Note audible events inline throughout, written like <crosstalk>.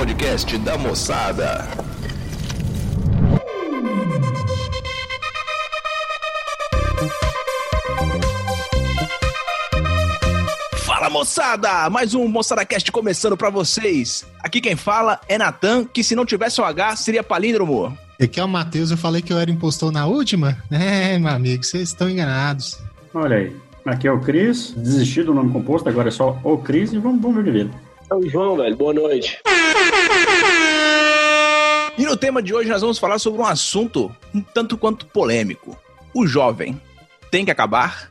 podcast da moçada. Fala moçada! Mais um Moçada Cast começando pra vocês. Aqui quem fala é Natan, que se não tivesse o H seria palíndromo. Aqui é o Matheus, eu falei que eu era impostor na última? <laughs> É, meu amigo, vocês estão enganados. Olha aí. Aqui é o Cris, desisti do nome composto, agora é só o Cris e vamos, vamos ver de vida. É o João, velho. Boa noite. E no tema de hoje nós vamos falar sobre um assunto um tanto quanto polêmico. O jovem tem que acabar?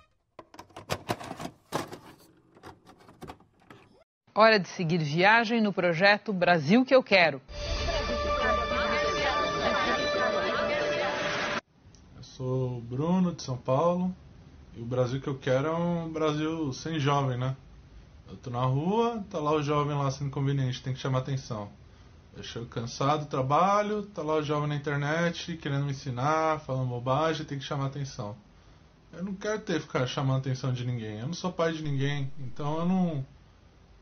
Hora de seguir viagem no projeto Brasil que eu quero. Eu sou o Bruno de São Paulo e o Brasil que eu quero é um Brasil sem jovem, né? Eu tô na rua, tá lá o jovem lá sendo conveniente, tem que chamar atenção. Eu chego cansado do trabalho, tá lá o jovem na internet querendo me ensinar, falando bobagem, tem que chamar atenção. Eu não quero ter que ficar chamando atenção de ninguém. Eu não sou pai de ninguém, então eu não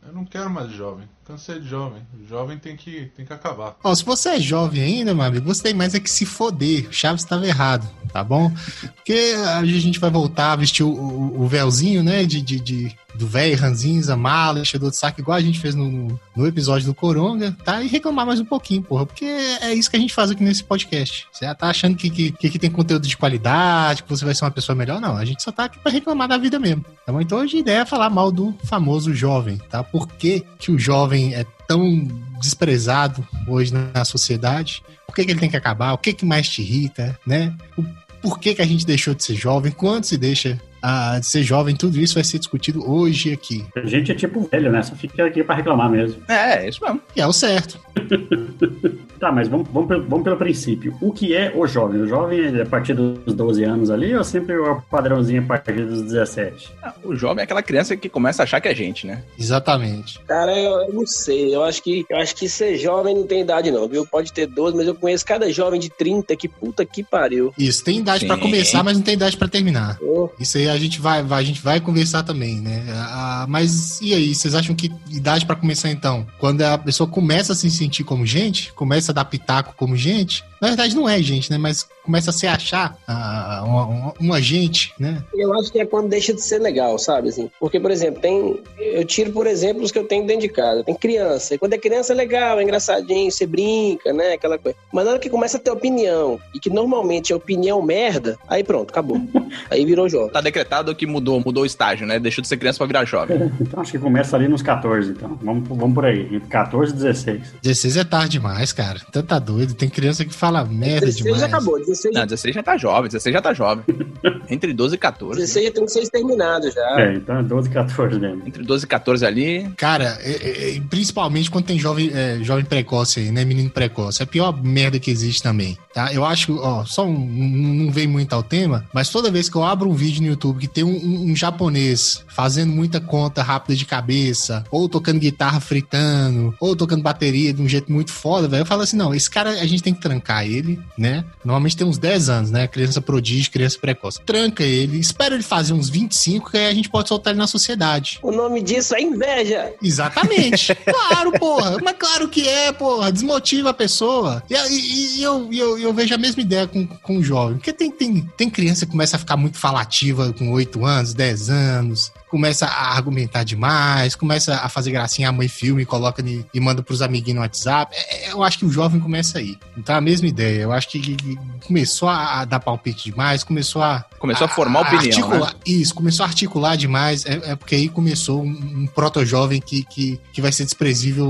eu não quero mais jovem. Cansei de jovem. Jovem tem que, tem que acabar. Ó, se você é jovem ainda, meu amigo, você tem mais é que se foder. Chaves estava errado, tá bom? Porque a gente vai voltar a vestir o, o, o véuzinho, né? De, de, de do velho, ranzinza, mala, enchedor de saco, igual a gente fez no, no episódio do Coronga, tá? E reclamar mais um pouquinho, porra. Porque é isso que a gente faz aqui nesse podcast. Você já tá achando que, que, que, que tem conteúdo de qualidade, que você vai ser uma pessoa melhor? Não, a gente só tá aqui pra reclamar da vida mesmo. Tá bom? Então hoje a ideia é falar mal do famoso jovem, tá? Por que, que o jovem é tão desprezado hoje na sociedade? Por que, que ele tem que acabar? O que, que mais te irrita, né? O por que, que a gente deixou de ser jovem? Quando se deixa a, de ser jovem? Tudo isso vai ser discutido hoje aqui. A gente é tipo velho, né? Só fica aqui pra reclamar mesmo. É, é isso mesmo. E é o certo. <laughs> Tá, mas vamos, vamos, pelo, vamos pelo princípio. O que é o jovem? O jovem é a partir dos 12 anos ali ou sempre o padrãozinho a partir dos 17? Ah, O jovem é aquela criança que começa a achar que é gente, né? Exatamente. Cara, eu, eu não sei. Eu acho, que, eu acho que ser jovem não tem idade, não, viu? Pode ter 12, mas eu conheço cada jovem de 30 que puta que pariu. Isso, tem idade Sim. pra começar, mas não tem idade pra terminar. Ô, Isso aí a gente vai, vai- a gente vai conversar também, né? Ah, mas e aí, vocês acham que idade pra começar então? Quando a pessoa começa a se sentir como gente, começa a dar pitaco como gente, na verdade não é gente, né? Mas começa a se achar ah, uma, uma, uma gente, né? Eu acho que é quando deixa de ser legal, sabe? Assim, porque, por exemplo, tem. Eu tiro por exemplo os que eu tenho dentro de casa. Tem criança. E quando é criança é legal, é engraçadinho, você brinca, né? Aquela coisa. Mas na hora que começa a ter opinião, e que normalmente é opinião merda, aí pronto, acabou. <laughs> aí virou jovem. Tá decretado que mudou, mudou o estágio, né? Deixou de ser criança pra virar jovem. <laughs> Então acho que começa ali nos 14, então. Vamos, vamos por aí. Entre 14 e 16. 16 é tarde demais, cara. Então tá doido. Tem criança que fala merda 16 demais. já acabou. 16, Não, 16 já tá jovem, 16 já tá jovem. <laughs> Entre 12 e 14. 16 já tem que ser exterminado já. É, então é 12 e 14 mesmo. Entre 12 e 14 ali. Cara, é- é- principalmente quando tem jovem, é, jovem precoce aí, né? Menino precoce. É a pior merda que existe também, tá? Eu acho, ó, só um, um- não vem muito ao tema, mas toda vez que eu abro um vídeo no YouTube que tem um, um- um japonês fazendo muita conta rápida de cabeça, ou tocando guitarra fritando, ou tocando bateria de um jeito muito foda, velho, eu falo assim, não, esse cara a gente tem que trancar ele, né? Normalmente tem uns 10 anos, né? Criança prodígio, criança precoce. Tranca ele, espera ele fazer uns 25, que aí a gente pode soltar ele na sociedade. O nome disso é inveja. Exatamente. <laughs> claro, porra. Mas claro que é, porra. Desmotiva a pessoa. E, e- e eu, eu, eu vejo a mesma ideia com, com o jovem. Porque tem, tem, tem criança que começa a ficar muito falativa com 8 anos, 10 anos. Começa a argumentar demais, começa a fazer gracinha, a mãe filme, coloca e manda pros amiguinhos no WhatsApp. É, é, eu acho que o jovem começa aí. Então a mesma ideia. Eu acho que, começou a, a dar palpite demais, começou a, Começou a formar opinião, né? articular, Isso, começou a articular demais. É, é porque aí começou um, um proto-jovem que, que, que vai ser desprezível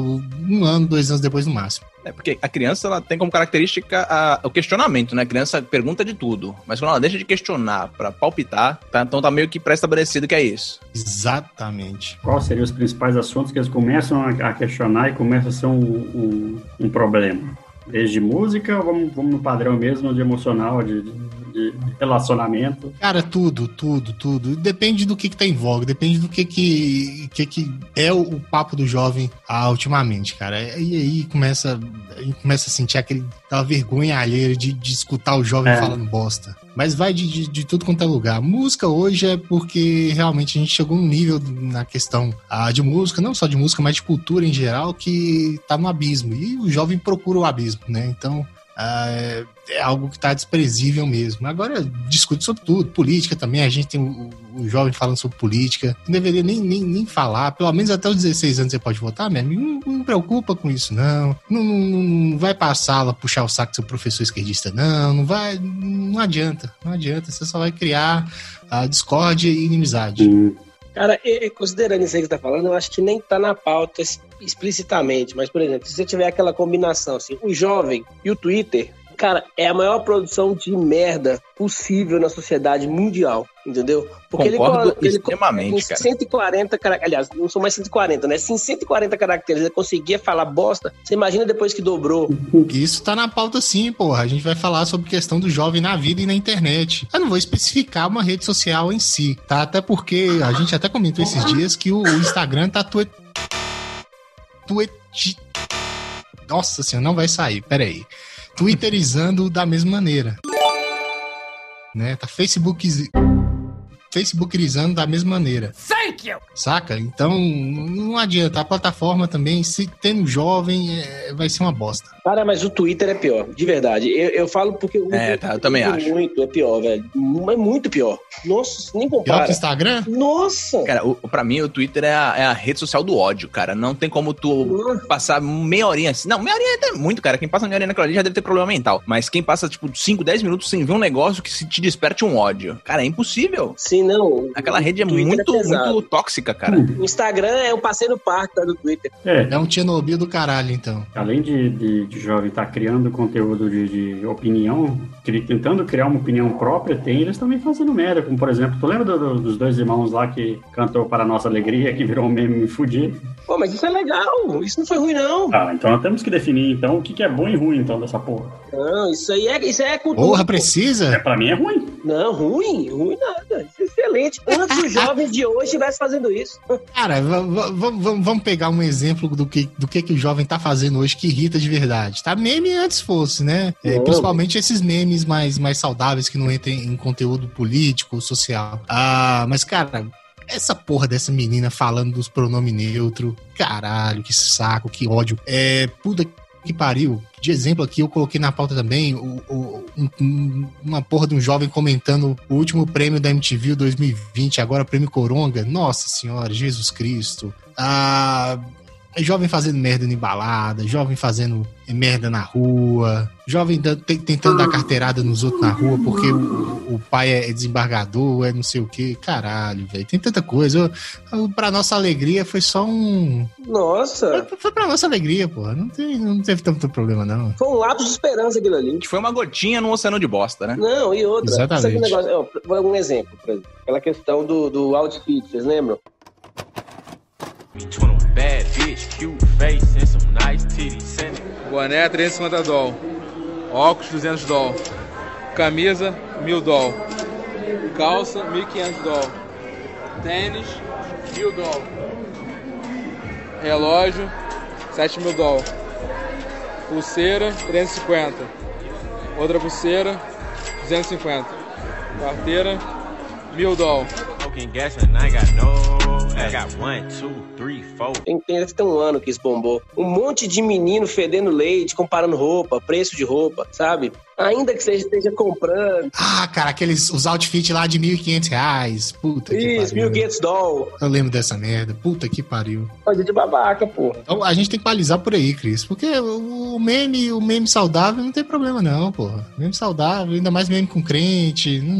um ano, dois anos depois no máximo. É porque a criança ela tem como característica a- o questionamento, né? A criança pergunta de tudo, mas quando ela deixa de questionar pra palpitar, tá, então tá meio que pré-estabelecido que é isso. Exatamente. Quais seriam os principais assuntos que eles começam a, a questionar e começa a ser um, um, um problema? Desde música ou vamos, vamos no padrão mesmo de emocional, de, de, de relacionamento. Cara, tudo, tudo, tudo. Depende do que, que tá em voga, depende do que que, que, que é o, o papo do jovem ah, ultimamente, cara. E aí começa, aí começa a sentir aquele, aquela vergonha alheia de, de escutar o jovem É. falando bosta. Mas vai de, de, de tudo quanto é lugar. Música hoje é porque realmente a gente chegou num nível na questão ah, de música, não só de música, mas de cultura em geral, que tá no abismo. E o jovem procura o abismo, né? Então. Ah, é, é algo que tá desprezível mesmo. Agora discute sobre tudo, política também. A gente tem o, jovem falando sobre política. Não deveria nem, nem, nem falar. Pelo menos até os 16 anos você pode votar, meu amigo. Não, não preocupa com isso, não. Não, não, não vai pra sala puxar o saco do seu professor esquerdista, não. Não vai. Não adianta. Não adianta. Você só vai criar a discórdia e inimizade. Hum, Cara, considerando isso aí que você tá falando, eu acho que nem tá na pauta explicitamente. Mas, por exemplo, se você tiver aquela combinação, assim, o jovem e o Twitter, cara, é a maior produção de merda possível na sociedade mundial, entendeu? Concordo colo- ele co- extremamente, em cara. 140 caracteres, aliás, não são mais 140, né? Se em 140 caracteres ele conseguia falar bosta, você imagina depois que dobrou. Isso tá na pauta sim, porra. A gente vai falar sobre questão do jovem na vida e na internet. Eu não vou especificar uma rede social em si, tá? Até porque a gente até comentou esses dias que o, o Instagram tá tuet... tuet... Nossa senhora, não vai sair, peraí. Twitterizando da mesma maneira. Né? Tá Facebook... Facebookizando da mesma maneira. Thank you! Saca? Então, não adianta. A plataforma também, se tendo jovem, é, vai ser uma bosta. Cara, mas o Twitter é pior, de verdade. Eu, eu falo porque o É, tá, eu também é acho. muito, é pior, velho. É muito pior. Nossa, nem Pior que compara. o Instagram? Nossa! Cara, o, pra mim o Twitter é a, é a rede social do ódio, cara. Não tem como tu passar meia horinha assim. Não, meia horinha é até muito, cara. Quem passa meia horinha naquela ali já deve ter problema mental. Mas quem passa, tipo, 5, 10 minutos sem ver um negócio que se te desperte um ódio. Cara, é impossível. Sim, não. Aquela rede é O muito, pesado. muito tóxica, cara. O Instagram é um passeio no parque tá, do Twitter. É, É um Chernobyl do caralho, então. além de, de, de jovem estar criando conteúdo de, de opinião, cri- tentando criar uma opinião própria, tem eles também fazendo merda. Como, por exemplo, tu lembra do- do- dos dois irmãos lá que cantou Para Nossa Alegria, que virou um meme fudido? Pô, mas isso é legal. Isso não foi ruim, não. Ah, então nós temos que definir, então, o que, que é bom e ruim, então, dessa porra. Não, isso aí é, isso aí é cultura. Porra, pô. É, precisa? pra mim é ruim. Não, ruim, ruim nada. Isso é excelente. Antes os <laughs> jovens de hoje estivessem fazendo isso. Cara, va- va- va- va- vamos pegar um exemplo do que, do que, que o jovem tá fazendo hoje que irrita de verdade. Tá meme antes fosse, né? É, principalmente esses memes mais, mais saudáveis que não entrem em conteúdo político, social. Ah, mas, cara, essa porra dessa menina falando dos pronomes neutro, caralho, que saco, que ódio. É, puta que pariu. De exemplo aqui, eu coloquei na pauta também o- o- um- um- uma porra de um jovem comentando o último prêmio da MTV 2020, agora prêmio Coronga. Nossa senhora, Jesus Cristo. Ah, jovem fazendo merda em balada, jovem fazendo merda na rua, jovem tentando dar carteirada nos outros na rua porque o, o pai é desembargador, é não sei o que. Caralho, velho. Tem tanta coisa. Eu, eu, pra nossa alegria, foi só um. Nossa. Foi, foi pra nossa alegria, pô. Não, tem, não teve tanto problema, não. Foi um lápis de esperança aquilo ali. Que foi uma gotinha num oceano de bosta, né? Não, e outra. Exatamente. Negócio? ó, Vou dar um exemplo, por exemplo. Aquela questão do, do outfit, vocês lembram? Boné 350 doll. Óculos 200 doll. Camisa 1000 doll. Calça 1500 doll. Tênis 1000 doll. Relógio 7000 doll. Pulseira 350. Outra pulseira 250. Carteira 1000 doll. Smoking gas and I got no. I got one, two, three, four. Tem, tem, deve ter um ano que isso bombou. Um monte de menino fedendo leite, comparando roupa, preço de roupa, sabe? Ainda que você esteja comprando. Ah, cara, aqueles os outfits lá de 1.500 reais. Puta que Isso, pariu. Bill Gates doll. Eu lembro dessa merda. Puta que pariu. Coisa de babaca, pô. Então a gente tem que balizar por aí, Cris. Porque o o meme, o meme saudável não tem problema, não, porra. Meme saudável, ainda mais meme com crente. Não,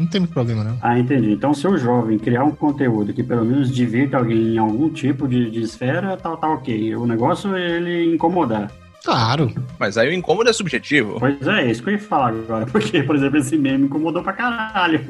não tem muito problema, não. Ah, entendi. Então, se o jovem criar um conteúdo que pelo menos divirta alguém em algum tipo de, de esfera, tá, tá ok. O negócio é ele incomodar. Claro. Mas aí o incômodo é subjetivo. Pois é, é isso que eu ia falar agora. Porque, por exemplo, esse meme incomodou pra caralho.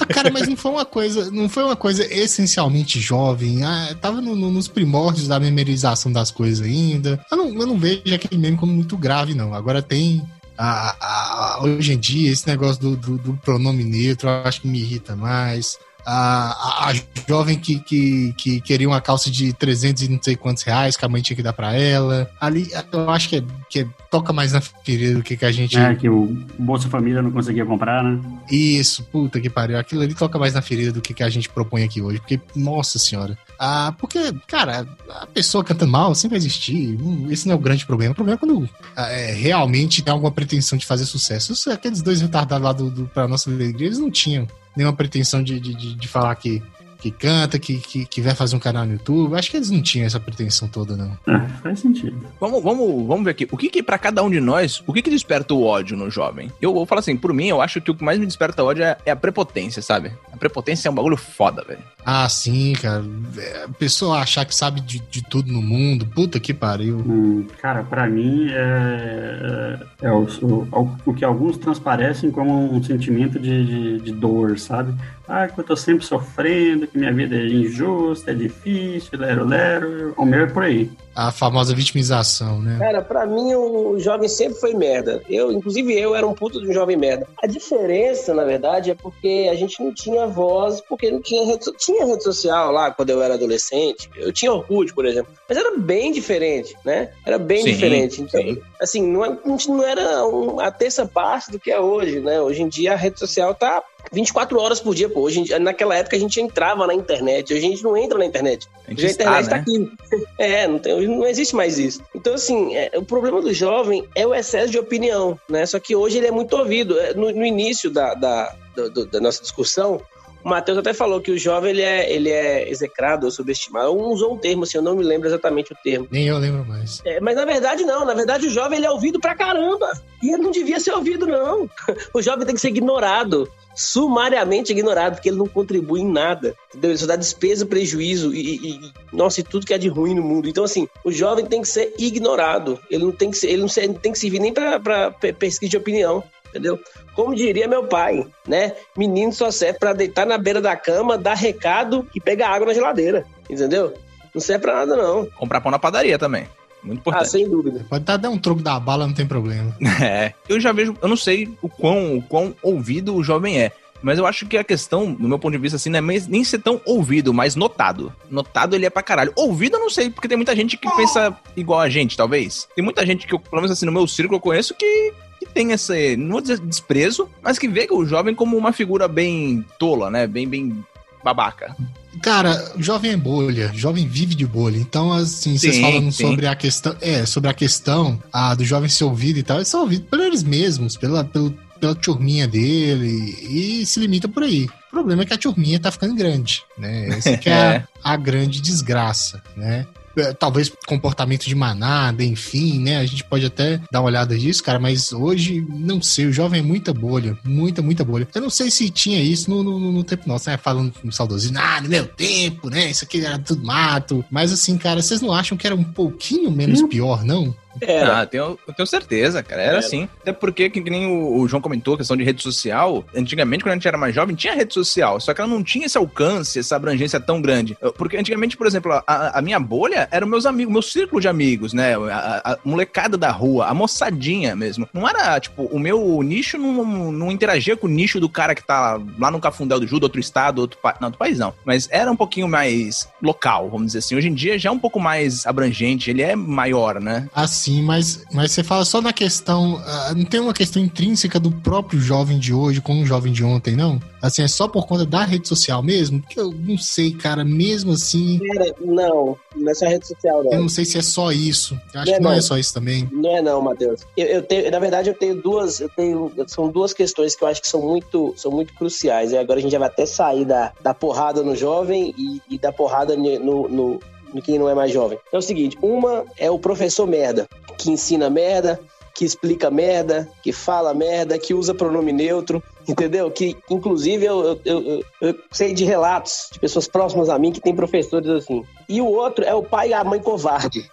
Ah, Cara, mas não foi uma coisa, não foi uma coisa essencialmente jovem. Ah, tava no- no- nos primórdios da memorização das coisas ainda. Eu não, eu não vejo aquele meme como muito grave, não. Agora tem a- a- a- hoje em dia, esse negócio do, do, do pronome neutro, eu acho que me irrita mais. A, a, a jovem que, que, que queria uma calça de 300 e não sei quantos reais, que a mãe tinha que dar pra ela. Ali, eu acho que, é, que é- toca mais na ferida do que, que a gente. É, que o Bolsa Família não conseguia comprar, né? Isso, puta que pariu. Aquilo ali toca mais na ferida do que, que a gente propõe aqui hoje. Porque, nossa senhora. Ah, porque, cara, a pessoa cantando mal sempre vai existir. Hum, Esse não é o grande problema. O problema é quando ah, é, realmente tem alguma pretensão de fazer sucesso. Isso, aqueles dois retardados lá do, do Pra Nossa Alegria, eles não tinham nenhuma pretensão de, de, de, de falar que, que canta, que, que, que vai fazer um canal no YouTube. Acho que eles não tinham essa pretensão toda, não. É, faz sentido. Vamos, vamos, vamos ver aqui. O que que pra cada um de nós, o que que desperta o ódio no jovem? Eu vou falar assim, por mim, eu acho que o que mais me desperta ódio é, é a prepotência, sabe? A prepotência é um bagulho foda, velho. Ah, sim, cara. É, A pessoa achar que sabe de, de tudo no mundo. Puta que pariu. Hum, cara, pra mim é, é, é o, o, o que alguns transparecem como um sentimento de, de, de dor, sabe? Ah, que eu tô sempre sofrendo, que minha vida é injusta, é difícil, lero, lero. O meu é por aí. A famosa vitimização, né? Cara, pra mim o jovem sempre foi merda. Eu, inclusive eu, era um puto de um jovem merda. A diferença, na verdade, é porque a gente não tinha voz, porque não tinha rede, tinha rede social lá quando eu era adolescente. Eu tinha Orkut, por exemplo. Mas era bem diferente, né? Era bem Sim, diferente. Então, sim. assim, não, é- não era um- a terça parte do que é hoje, né? Hoje em dia a rede social tá 24 horas por dia, pô. Hoje naquela época a gente entrava na internet, hoje a gente não entra na internet. A Hoje a internet está, tá né? aqui. <laughs> É, não, tem, não existe mais isso. Então, assim, é, o problema do jovem é o excesso de opinião, né? Só que hoje ele é muito ouvido. É, No, no início da, da, do- da nossa discussão, o Matheus até falou que o jovem ele é, ele é execrado ou subestimado. Um usou um termo, assim, eu não me lembro exatamente o termo. Nem eu lembro mais. É, mas na verdade não, na verdade o jovem ele é ouvido pra caramba. E ele não devia ser ouvido, não. <laughs> O jovem tem que ser ignorado, sumariamente ignorado, porque ele não contribui em nada. Entendeu? Ele só dá despesa, prejuízo e, e- nossa, e tudo que é de ruim no mundo. Então, assim, o jovem tem que ser ignorado. Ele não tem que ser, ele não tem que servir nem pe- pesquisa de opinião. Entendeu? Como diria meu pai, né? Menino só serve pra deitar na beira da cama, dar recado e pegar água na geladeira. Entendeu? Não serve pra nada, não. Comprar pão na padaria também. Muito Ah, importante. sem dúvida. Pode dar dar um troco da bala, não tem problema. <laughs> É. Eu já vejo, eu não sei o quão, o quão ouvido o jovem é. Mas eu acho que a questão, do meu ponto de vista, assim, não é nem ser tão ouvido, mas notado. Notado ele é pra caralho. Ouvido eu não sei, porque tem muita gente que pensa igual a gente, talvez. Tem muita gente que, eu, pelo menos assim, no meu círculo eu conheço que, que tem esse, não vou dizer desprezo, mas que vê o jovem como uma figura bem tola, né? Bem, bem babaca. Cara, jovem é bolha, jovem vive de bolha. Então, assim, vocês falando sim. sobre a questão, é, sobre a questão ah, do jovem ser ouvido e tal, eles são ouvidos por eles mesmos, pela, pelo, pela turminha dele, e se limita por aí. O problema é que a turminha tá ficando grande, né? Essa que é, <laughs> É. A, a grande desgraça, né? É, Talvez comportamento de manada, enfim, né? A gente pode até dar uma olhada nisso, cara, mas hoje, não sei, o jovem é muita bolha, muita, muita bolha. Eu não sei se tinha isso no, no, no tempo nosso, né? Falando com saudosismo, ah, no meu tempo, né? Isso aqui era tudo mato. Mas assim, cara, vocês não acham que era um pouquinho menos pior, não? Era. Ah, eu tenho, eu tenho certeza, cara. Era Era. assim. Até porque, que, que nem o, o João comentou, a questão de rede social. Antigamente, quando a gente era mais jovem, tinha rede social. Só que ela não tinha esse alcance, essa abrangência tão grande. Porque antigamente, por exemplo, a, a minha bolha eram meus amigos, meu círculo de amigos, né? A, a- a molecada da rua, a moçadinha mesmo. Não era, tipo, o meu nicho não, não interagia com o nicho do cara que tá lá no Cafundel do Judo, outro estado, outro, pa... não, outro país não. Mas era um pouquinho mais local, vamos dizer assim. Hoje em dia já é um pouco mais abrangente, ele é maior, né? Assim, mas, mas você fala só na questão. ah, não tem uma questão intrínseca do próprio jovem de hoje com o jovem de ontem, não? Assim, é só por conta da rede social mesmo? Porque eu não sei, cara, mesmo assim, Era, não, nessa rede social eu não. não sei se é só isso. Eu acho Não é que não é não. só isso também. Não é não, Matheus. Eu, eu tenho, na verdade, eu tenho duas, eu tenho, são duas questões que eu acho que são muito, são muito cruciais. E agora a gente já vai até sair da, da porrada no jovem e, e da porrada no, no, no quem não é mais jovem. É o seguinte, uma é o professor merda, que ensina merda, que explica merda, que fala merda, que usa pronome neutro, entendeu? Que, inclusive, eu, eu, eu- eu sei de relatos de pessoas próximas a mim que tem professores assim. E o outro é o pai e a mãe covarde,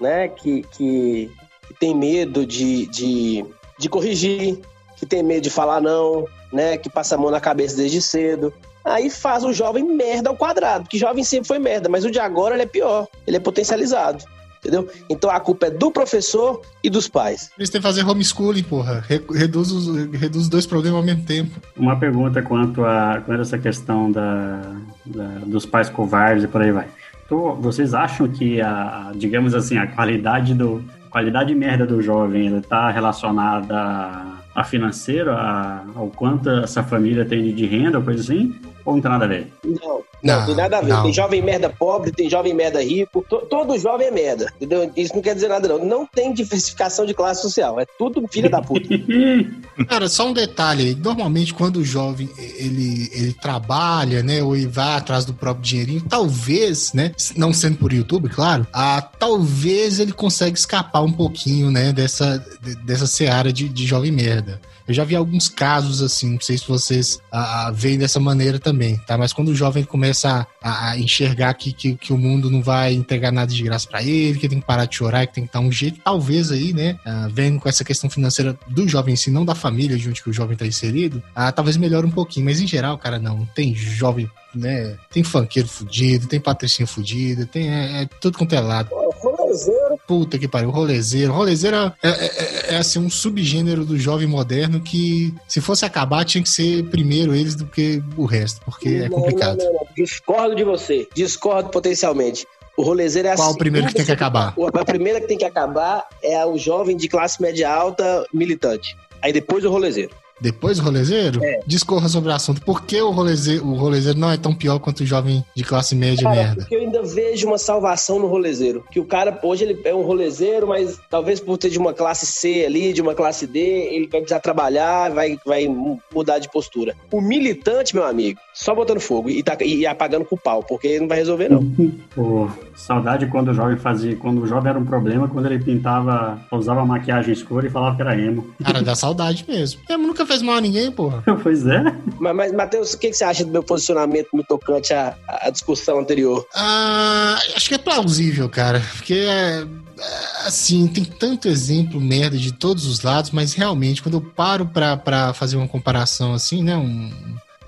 né? Que, que, que tem medo de, de, de corrigir, que tem medo de falar não, né? Que passa a mão na cabeça desde cedo. Aí faz o jovem merda ao quadrado, porque jovem sempre foi merda, mas o de agora ele é pior, ele é potencializado. entendeu? Então a culpa é do professor e dos pais. Eles têm que fazer homeschooling, porra. Re- Reduz os, reduz os dois problemas ao mesmo tempo. Uma pergunta quanto a, quanto a essa questão da, da- dos pais covardes e por aí vai. Então, vocês acham que a, digamos assim, a qualidade do qualidade merda do jovem ela está relacionada a, a financeiro, a, ao quanto essa família tem de- de renda, ou coisa assim? Ou não tem nada a ver? Não, não, Não, tem nada a ver. não. Tem jovem merda pobre, tem jovem merda rico. To- todo jovem é merda, entendeu? Isso não quer dizer nada, não. Não tem diversificação de classe social. É tudo filha da puta. <laughs> Cara, só um detalhe aí. Normalmente, quando o jovem ele, ele trabalha, né, ou ele vai atrás do próprio dinheirinho, talvez, né, não sendo por YouTube, claro, ah, talvez ele consiga escapar um pouquinho, né, dessa, de- dessa seara de, de jovem merda. Eu já vi alguns casos assim, não sei se vocês ah, ah, veem dessa maneira também, tá? Mas quando o jovem começa a, a enxergar que, que, que o mundo não vai entregar nada de graça pra ele, que tem que parar de chorar, que tem que dar um jeito, talvez aí, né, ah, vendo com essa questão financeira do jovem em si, não da família junto que o jovem tá inserido, ah, talvez melhore um pouquinho. Mas em geral, cara, não. Tem jovem, né? Tem funkeiro fudido, tem patricinha fudida, tem é, é tudo quanto é lado. Rolezeiro. Puta que pariu, rolezeiro. Rolezeiro é, é, é- é, assim, um subgênero do jovem moderno que, se fosse acabar, tinha que ser primeiro eles do que o resto, porque é Não, complicado. não, não. Discordo de você. Discordo potencialmente. O rolezeiro é Qual assim. o primeiro que tem que acabar? A primeira que tem que acabar é o jovem de classe média alta militante. Aí depois o rolezeiro. Depois do rolezeiro, É. discorra sobre o assunto. Por que o rolezeiro, o rolezeiro não é tão pior quanto o jovem de classe média Cara, merda? porque eu ainda vejo uma salvação no rolezeiro. Que o cara, hoje, ele é um rolezeiro, mas talvez por ter de uma classe C ali, de uma classe D, ele vai precisar trabalhar, vai, vai mu- mudar de postura. O militante, meu amigo, só botando fogo e, tá, e apagando com o pau, porque não vai resolver, não. <laughs> Pô, saudade quando o jovem fazia, quando o jovem era um problema, quando ele pintava, usava maquiagem escura e falava que era emo. Cara, dá saudade mesmo. <laughs> Eu nunca fez mal a ninguém, porra. <laughs> pois é. Mas, mas Matheus, o que, que você acha do meu posicionamento no tocante à, à discussão anterior? Ah, acho que é plausível, cara. Porque é, é, assim, tem tanto exemplo merda de todos os lados, mas realmente, quando eu paro pra, pra fazer uma comparação assim, né? Um,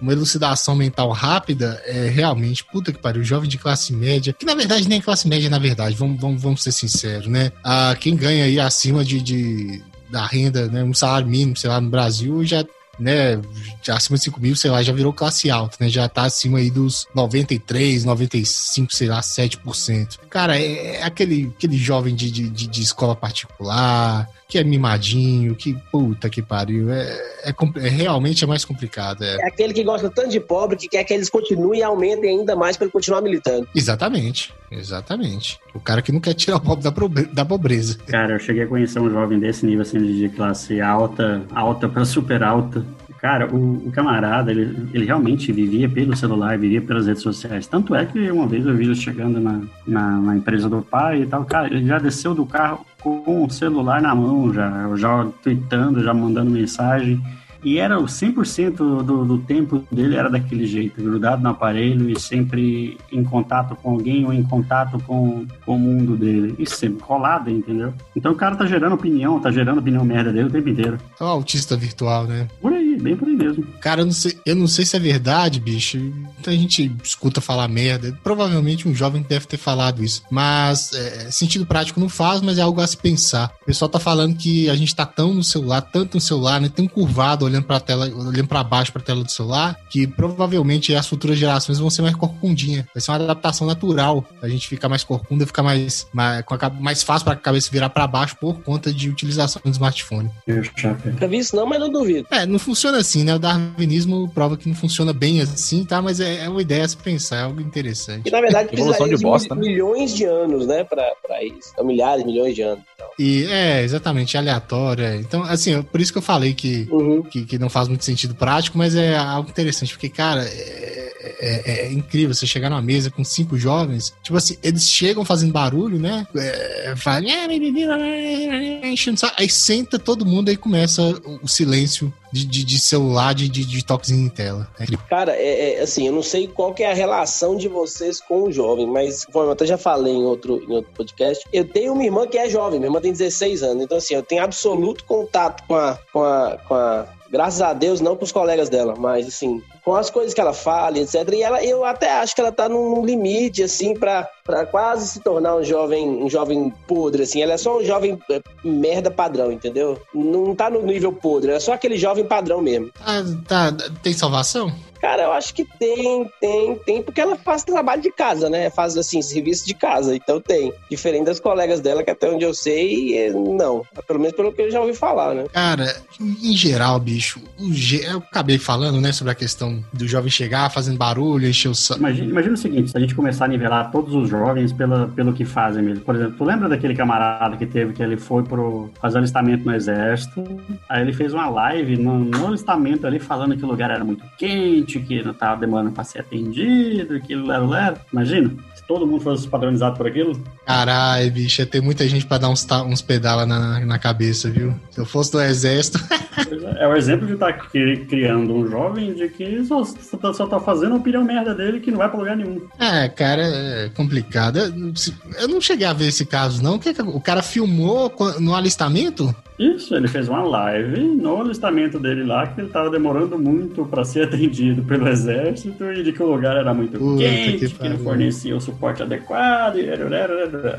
uma elucidação mental rápida, é realmente, puta que pariu, jovem de classe média, que na verdade nem é classe média, na verdade, vamos, vamos, vamos ser sinceros, né? Ah, quem ganha aí acima de, de- da renda, né? Um salário mínimo, sei lá, no Brasil, já né, acima de 5 mil, sei lá, já virou classe alta, né? Já tá acima aí dos 93, 95, sei lá, 7%. Cara, é, é aquele, aquele jovem de, de- de escola particular, que é mimadinho, que puta que pariu. É, é, é realmente é mais complicado. É. É aquele que gosta tanto de pobre que quer que eles continuem e aumentem ainda mais para ele continuar militando. Exatamente, exatamente. O cara que não quer tirar o pobre da, da pobreza. Cara, eu cheguei a conhecer um jovem desse nível, assim, de classe alta, alta pra super alta. Cara, o, o camarada, ele, ele realmente vivia pelo celular, vivia pelas redes sociais. Tanto é que uma vez eu vi ele chegando na, na, na empresa do pai e tal. Cara, ele já desceu do carro com o celular na mão, já, já tweetando, já mandando mensagem. E era o 100% do, do tempo dele era daquele jeito, grudado no aparelho e sempre em contato com alguém ou em contato com, com o mundo dele. E sempre colado, entendeu? Então o cara tá gerando opinião, tá gerando opinião merda dele o tempo inteiro. É um autista virtual, né? Por aí, bem por aí mesmo. Cara, eu não sei, eu não sei se é verdade, bicho. Muita gente escuta falar merda. Provavelmente um jovem deve ter falado isso. Mas é, sentido prático não faz, mas é algo a se pensar. O pessoal tá falando que a gente tá tão no celular, tanto no celular, né? Tão curvado olhando pra tela, olhando para baixo pra tela do celular, que provavelmente as futuras gerações vão ser mais corcundinha. Vai ser uma adaptação natural. A gente ficar mais corcunda, ficar mais, mais, a mais fácil pra cabeça virar pra baixo por conta de utilização do smartphone. Eu chapéu. Nunca vi isso não, mas não duvido. É, não funciona assim, né? O darwinismo prova que não funciona bem assim, tá? Mas é, é uma ideia a se pensar, é algo interessante. E na verdade Evolução precisaria de de, bosta, mil- né? milhões de anos, né, pra, pra isso. Então, milhares, milhões de anos. Então. E é, exatamente, aleatório. é. Então, assim, é por isso que eu falei que, Uhum. que, que não faz muito sentido prático, mas é algo interessante, porque, cara, é, é- é incrível você chegar numa mesa com cinco jovens, tipo assim, eles chegam fazendo barulho, né? É, falam, "Ah, bibibi, enchendo o saco." aí senta todo mundo, aí começa o, silêncio de, de, de celular, de, de, de toquezinho em tela. É. Cara, é, é, assim, eu não sei qual que é a relação de vocês com o jovem, mas como eu até já falei em outro, em outro podcast, eu tenho uma irmã que é jovem, minha irmã tem 16 anos, então assim, eu tenho absoluto contato com a, com a, com a Graças a Deus, não com os colegas dela, mas assim, com as coisas que ela fala, etc. E ela, eu até acho que ela tá num limite, assim, pra, pra quase se tornar um jovem, um jovem podre, assim. Ela é só um jovem é, merda padrão, entendeu? Não tá no nível podre, ela é só aquele jovem padrão mesmo. Ah, tá, tem salvação? Cara, eu acho que tem, tem, tem, porque ela faz trabalho de casa, né? Faz, assim, serviço de casa, então tem. Diferente das colegas dela, que até onde eu sei, é, não. Pelo menos pelo que eu já ouvi falar, né? Cara, em geral, bicho, o ge- eu acabei falando, né, sobre a questão do jovem chegar fazendo barulho, encher o saco. Imagina, imagina o seguinte, se a gente começar a nivelar todos os jovens pela, pelo que fazem mesmo. Por exemplo, tu lembra daquele camarada que teve que ele foi pro fazer alistamento no exército? Aí ele fez uma live no, no alistamento ali falando que o lugar era muito quente, que não tava demorando pra ser atendido, que lero lero. Imagina, se todo mundo fosse padronizado por aquilo. Caralho, bicho, ia ter muita gente pra dar uns, uns pedala na, na cabeça, viu? Se eu fosse do exército. É o exemplo de estar criando um jovem de que só, só, tá- só tá fazendo a opinião merda dele que não vai pra lugar nenhum. É, cara, é complicado. Eu, eu não cheguei a ver esse caso, não. O, que que- o cara filmou no alistamento? Isso, ele fez uma live no alistamento dele lá, que ele tava demorando muito pra ser <laughs> atendido pelo exército e de que o lugar era muito Puta quente, que que, não fornecia o suporte adequado. E...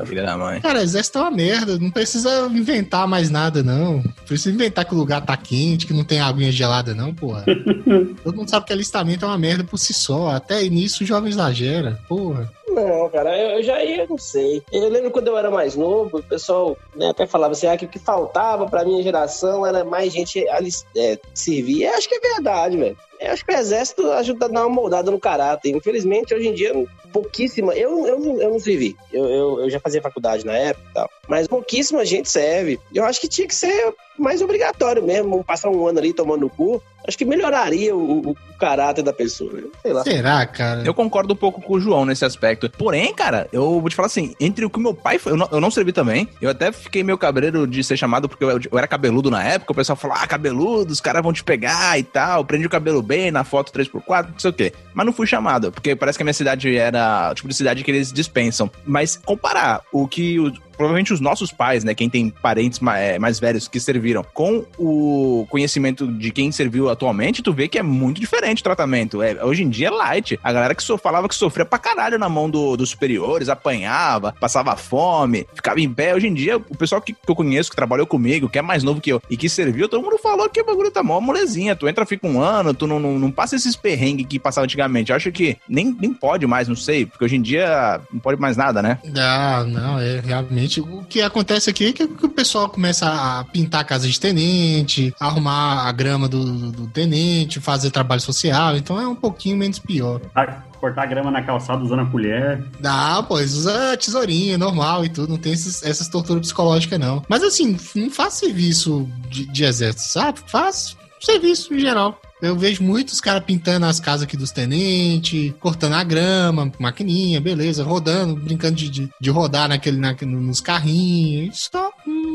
Filha da mãe. Cara, exército é uma merda. Não precisa inventar mais nada, não. Precisa inventar que o lugar tá quente, que não tem aguinha gelada, não, porra. <laughs> Todo mundo sabe que alistamento é uma merda por si só. Até nisso o jovem exagera. Porra. Não, cara, eu, eu já ia, não sei. Eu lembro quando eu era mais novo, o pessoal né, até falava assim, ah, que o que faltava pra minha geração era mais gente ali, é, servir. Eu acho que é verdade, velho. Eu acho que o exército ajuda a dar uma moldada no caráter. Infelizmente, hoje em dia, pouquíssima. Eu, eu, eu não servi. Eu, eu, eu já fazia faculdade na época e tal. Mas pouquíssima gente serve. Eu acho que tinha que ser mais obrigatório mesmo. Passar um ano ali tomando cu. Acho que melhoraria o, o- o caráter da pessoa. né? Sei lá. Será, cara? Eu concordo um pouco com o João nesse aspecto. Porém, cara, eu vou te falar assim, entre o que o meu pai foi, eu não, eu não servi também. Eu até fiquei meio cabreiro de ser chamado porque eu, eu era cabeludo na época. O pessoal falou, ah, cabeludo, os caras vão te pegar e tal. Prende o cabelo bem na foto 3x4, não sei o quê. Mas não fui chamado, porque parece que a minha cidade era o tipo de cidade que eles dispensam. Mas comparar o que o- provavelmente os nossos pais, né, quem tem parentes ma- eh, mais velhos que serviram, com o conhecimento de quem serviu atualmente, tu vê que é muito diferente o tratamento. É, hoje em dia é light. A galera que falava que sofria pra caralho na mão do- dos superiores, apanhava, passava fome, ficava em pé. Hoje em dia, o pessoal que, que eu conheço, que trabalhou comigo, que é mais novo que eu e que serviu, todo mundo falou que o bagulho tá mó molezinha. Tu entra, fica um ano, tu não, não, não passa esses perrengues que passava antigamente. Eu acho que nem, nem pode mais, não sei, porque hoje em dia não pode mais nada, né? Não, não, é realmente. O que acontece aqui é que o pessoal começa a pintar a casa de tenente, arrumar a grama do, do- do tenente, fazer trabalho social, então é um pouquinho menos pior. Cortar- Cortar grama na calçada usando a colher. Dá, pois, usa tesourinha normal e tudo, não tem esses- essas torturas psicológicas, não. Mas assim, não faz serviço de, de exército, sabe? Faz serviço em geral. Eu vejo muitos caras pintando as casas aqui dos tenentes, cortando a grama, maquininha, beleza, rodando, brincando de, de, de rodar naquele, na, nos carrinhos. Isso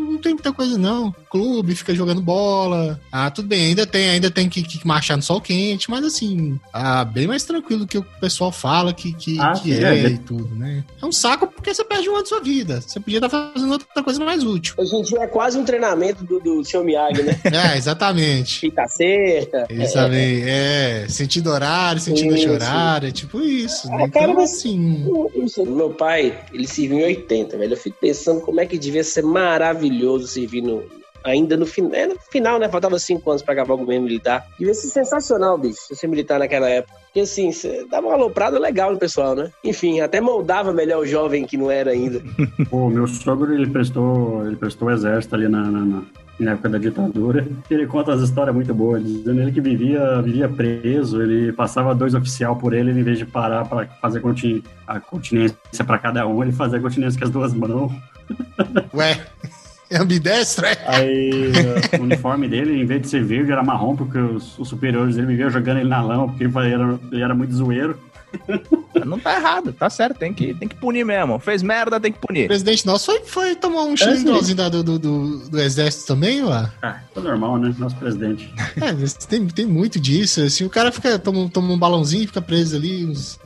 não, tem muita coisa, não. Clube, fica jogando bola. Ah, tudo bem, ainda tem, ainda tem que, que marchar no sol quente, mas assim, ah, bem mais tranquilo que o pessoal fala que, que, Ah, que é, é. e tudo, né? É um saco porque você perde um ano da sua vida. Você podia estar fazendo outra coisa mais útil. Hoje em dia é quase um treinamento do, do seu Miyagi, né? <laughs> É, exatamente. Fita cerca. Isso também, é, sentido horário, sentido Isso. horário, é tipo isso. Né? Ah, cara, Então, mas- assim, Meu pai, ele serviu em 80, velho. Eu fico pensando como é que devia ser maravilhoso servir no. Ainda no, fin... é, no final, né? Faltava cinco anos pra acabar o governo militar. Devia ser sensacional, bicho, ser militar naquela época. Porque assim, você dava uma aloprada legal no pessoal, né? Enfim, até moldava melhor o jovem que não era ainda. <laughs> O meu sogro, ele prestou, ele prestou o exército ali na, na- na- na época da ditadura. Ele conta as histórias muito boas, dizendo ele que vivia, vivia preso, ele passava dois oficial por ele, em vez de parar para fazer a continência para cada um, ele fazia a continência com as duas mãos. ué, <laughs> é ambidestro, é? Aí o uniforme dele, em vez de ser verde, era marrom, porque os, os superiores dele viviam jogando ele na lama, porque ele era, ele era muito zoeiro. Não tá errado, tá certo, tem que, tem que punir mesmo. Fez merda, tem que O punir. presidente nosso foi, foi tomar um xilindrozinho da- do, do, do, do exército também, lá. Ah, é normal, né? Nosso presidente. É, tem, tem muito disso. Assim, o cara fica, toma, toma um balãozinho, fica preso ali uns,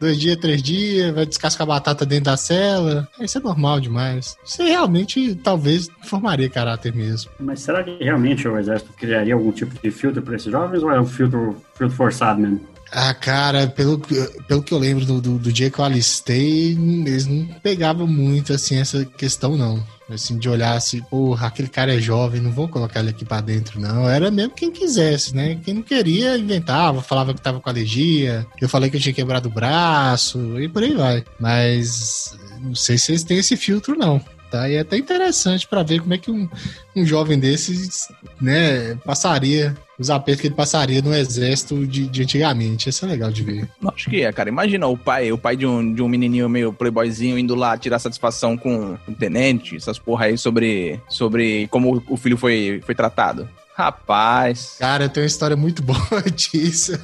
dois dias, três dias, vai descascar batata dentro da cela. Isso é normal demais. Isso realmente talvez formaria caráter mesmo. Mas será que realmente o exército criaria algum tipo de filtro para esses jovens ou é um filtro, filtro forçado mesmo? Ah, cara, pelo, pelo que eu lembro do, do, do dia que eu alistei, eles não pegavam muito, assim, essa questão, não. Assim, de olhar assim, porra, aquele cara é jovem, não vou colocar ele aqui pra dentro, não. Era mesmo quem quisesse, né? Quem não queria, inventava, falava que tava com alergia. Eu falei que eu tinha quebrado o braço, e por aí vai. Mas não sei se eles têm esse filtro, não. Tá? E é até interessante para ver como é que um, um jovem desses, né, passaria os apertos que ele passaria no exército de, de antigamente. Isso é legal de ver. Acho que é, cara. Imagina o pai, o pai de um, de um menininho meio playboyzinho indo lá tirar satisfação com o tenente, essas porra aí sobre, sobre como o filho foi, foi tratado. Rapaz. Cara, eu tenho uma história muito boa <laughs> disso.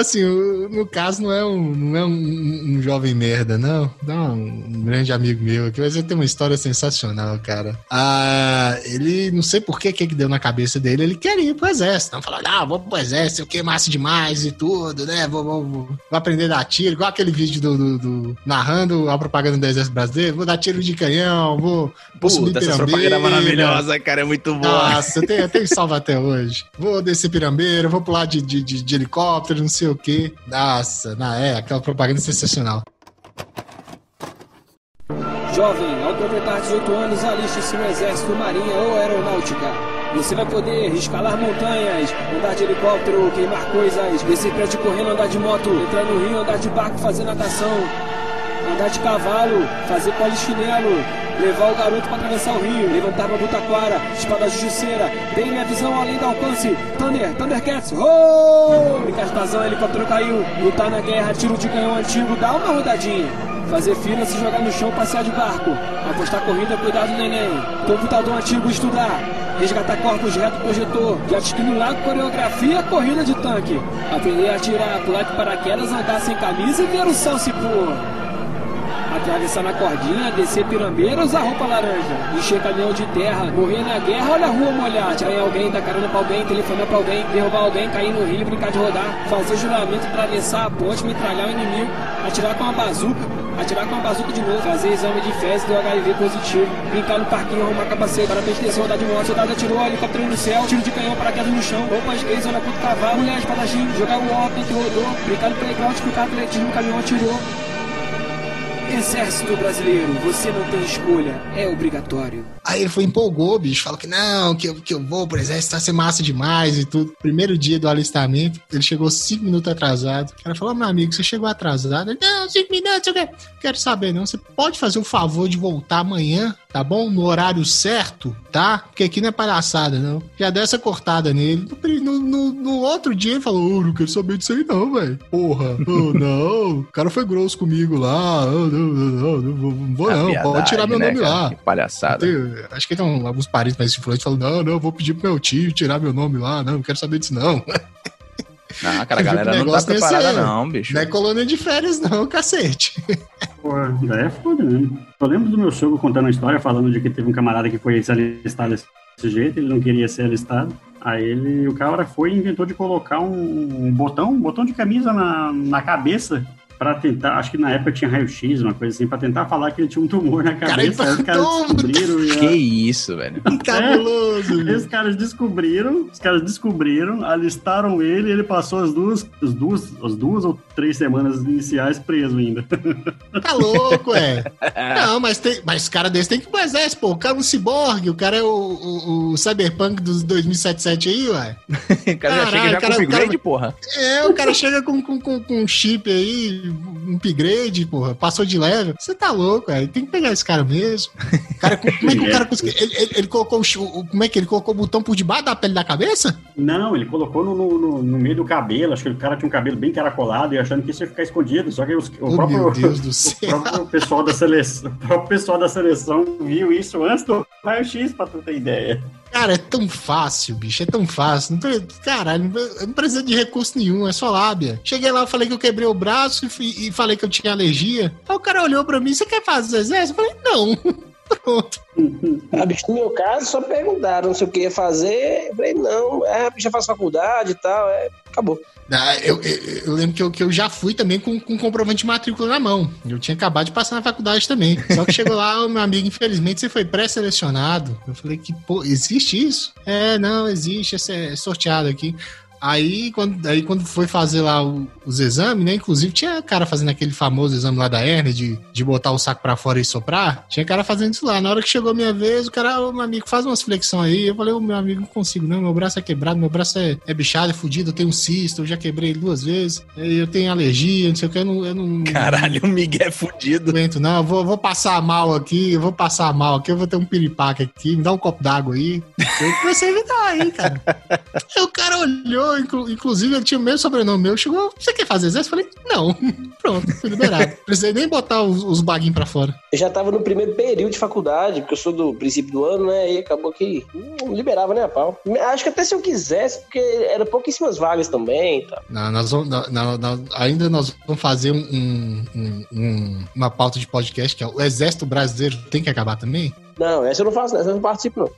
Assim, no caso, não é um, não é um, um jovem merda, não. Não, um grande amigo meu aqui, mas ele tem uma história sensacional, cara. Ah, ele, não sei por que que deu na cabeça dele, ele queria ir pro exército. Não falou, ah, vou pro exército, eu queimasse demais e tudo, né? Vou, vou, vou, vou aprender a dar tiro, igual aquele vídeo do, do, do, narrando a propaganda do exército brasileiro. Vou dar tiro de canhão, vou, vou subir essa propaganda é maravilhosa, cara, é muito boa. Nossa, eu tenho, eu tenho salvo até hoje. Vou descer pirambeira, vou pular de, de, de, de helicóptero, não sei o quê. Nossa, na é, aquela propaganda sensacional. Jovem, ao completar 18 anos, aliste-se no Exército, Marinha ou Aeronáutica. Você vai poder escalar montanhas, andar de helicóptero, queimar coisas, descer correndo, andar de moto, entrar no rio, andar de barco, fazer natação, andar de cavalo, fazer polichinelo, levar o garoto para atravessar o rio, levantar uma butaquara, espada justiceira, dei minha visão além do alcance, Thunder, Thundercats, oh! Brincar de tazão, helicóptero caiu, lutar na guerra, tiro de canhão antigo, dá uma rodadinha. Fazer fila, se jogar no chão, passear de barco. Apostar corrida, cuidar do neném. Computador antigo, estudar. Resgatar corpos reto projetor. Jet ski no lago, coreografia, corrida de tanque. Aprender a atirar, pular de paraquedas, andar sem camisa e ver o sol se pôr. Atravessar na cordinha, descer pirambeira, usar roupa laranja. Encher caminhão de terra, morrer na guerra, olha a rua molhar. Atirar em alguém, dar carona pra alguém, telefonar pra alguém, derrubar alguém, cair no rio, brincar de rodar. Fazer juramento, atravessar a ponte, metralhar o inimigo. Atirar com uma bazuca, atirar com uma bazuca de novo. Fazer exame de fezes do HIV positivo. Brincar no parquinho, arrumar capacete. Para descer, rodar de moto, soldado atirou, helicóptero no céu. Tiro de canhão, paraquedas no chão. Roupas gays, olha puto cavalo. Mulher espadachim, jogar o ó, que rodou. Brincar no playground, escutar atletismo, caminhão atirou. Exército Brasileiro, você não tem escolha, é obrigatório. Aí ele foi empolgou, bicho, falou que não, que eu, que eu vou pro exército, vai ser massa demais e tudo. Primeiro dia do alistamento, ele chegou cinco minutos atrasado. O cara falou, meu amigo, você chegou atrasado. Ele, não, cinco minutos, eu quero... quero saber não, você pode fazer o favor de voltar amanhã, tá bom? No horário certo, tá? Porque aqui não é palhaçada, não. Já deu essa cortada nele. No, no, no outro dia ele falou, oh, não quero saber disso aí não, velho. Porra, <laughs> oh, não, o cara foi grosso comigo lá, oh, não, não, não, não vou não, pode tirar meu né, nome cara? lá. Que palhaçada. Tem- acho que tem alguns parentes mais influentes falando, não, não, vou pedir pro meu tio tirar meu nome lá, não, não quero saber disso não. <laughs> Não, cara, a <laughs> galera não tá preparada, não, bicho. Não é colônia de férias não, cacete. Pô, daí é foda, né? Eu lembro do meu sogro contando uma história falando de que teve um camarada que foi se alistar desse jeito, ele não queria ser alistado. Aí ele, o cara foi e inventou de colocar um, um botão, um botão de camisa na, na cabeça pra tentar, acho que na época tinha raio-x, uma coisa assim, pra tentar falar que ele tinha um tumor na Cara, cabeça. Aí os caras descobriram e Que isso, velho. <laughs> Cabuloso. Aí os caras descobriram, os caras descobriram, alistaram ele e ele passou as duas, as duas, as duas ou três semanas iniciais preso ainda. <laughs> Tá louco, é. <laughs> Não, mas, tem, mas cara desse tem que pro exército, pô. O cara é um ciborgue, o cara é o, o, o cyberpunk dos 2077 aí, ué. O cara já Caralho, chega já cara- com upgrade, cara- porra. É, o cara chega com, com, com, com um chip aí, um upgrade, porra, passou de level. Você tá louco, velho. Tem que pegar esse cara mesmo. Cara, como é que o <laughs> cara conseguiu? Ele, ele- ele colocou o, Como é que ele colocou o botão por debaixo da pele da cabeça? Não, ele colocou no, no, no- meio do cabelo, acho que o cara tinha um cabelo bem caracolado e achando que isso ia ficar escondido, só que os- o, Oh, próprio, <laughs> o próprio pessoal da seleção, o próprio pessoal da seleção viu isso antes do raio-x, pra tu ter ideia. Cara, é tão fácil, bicho, é tão fácil. Não. Caralho, não pre- não precisa de recurso nenhum, é só lábia. Cheguei lá, falei que eu quebrei o braço e, e falei que eu tinha alergia. Aí o cara olhou pra mim, você quer fazer exército? Eu falei, não. Pronto. Bicho, no meu caso, só perguntaram se eu queria fazer. Eu falei, não, é, bicho, eu faço faculdade e tal. É, acabou. Ah, Eu, eu, eu lembro que eu, que eu já fui também com, com comprovante de matrícula na mão. Eu tinha acabado de passar na faculdade também. Só que chegou lá, o meu amigo, infelizmente, você foi pré-selecionado. Eu falei que, pô, existe isso? É, não, existe, é sorteado aqui. Aí quando, aí, quando foi fazer lá o- os exames, né? Inclusive, tinha cara fazendo aquele famoso exame lá da hernia de, de botar o saco pra fora e soprar. Tinha cara fazendo isso lá. Na hora que chegou a minha vez, o cara, ô, meu amigo, faz umas flexões aí. Eu falei, ô, meu amigo, não consigo, não. Meu braço é quebrado, meu braço é, é bichado, é fudido, eu tenho um cisto, eu já quebrei ele duas vezes. Eu tenho alergia, não sei o que, eu não. Eu não Caralho, o Miguel é fudido. não aguento, não. Eu vou, vou passar mal aqui, eu vou passar mal aqui, eu vou ter um piripaque aqui, me dá um copo d'água aí. Eu comecei a evitar aí, cara. <laughs> Aí o cara olhou, inclu- inclusive ele tinha o mesmo sobrenome meu, chegou, você quer fazer exército? Eu falei, não. <laughs> Pronto, fui liberado. Precisei nem botar os, os baguinhos pra fora. Eu já tava no primeiro período de faculdade, porque eu sou do princípio do ano, né? E acabou que não liberava nem a pau. Acho que até se eu quisesse, porque era pouquíssimas vagas também tal. Não, nós vamos, não, não, ainda nós vamos fazer um- um- um- uma pauta de podcast que é o Exército Brasileiro tem que acabar também? Não, essa eu não faço, essa eu não participo, não.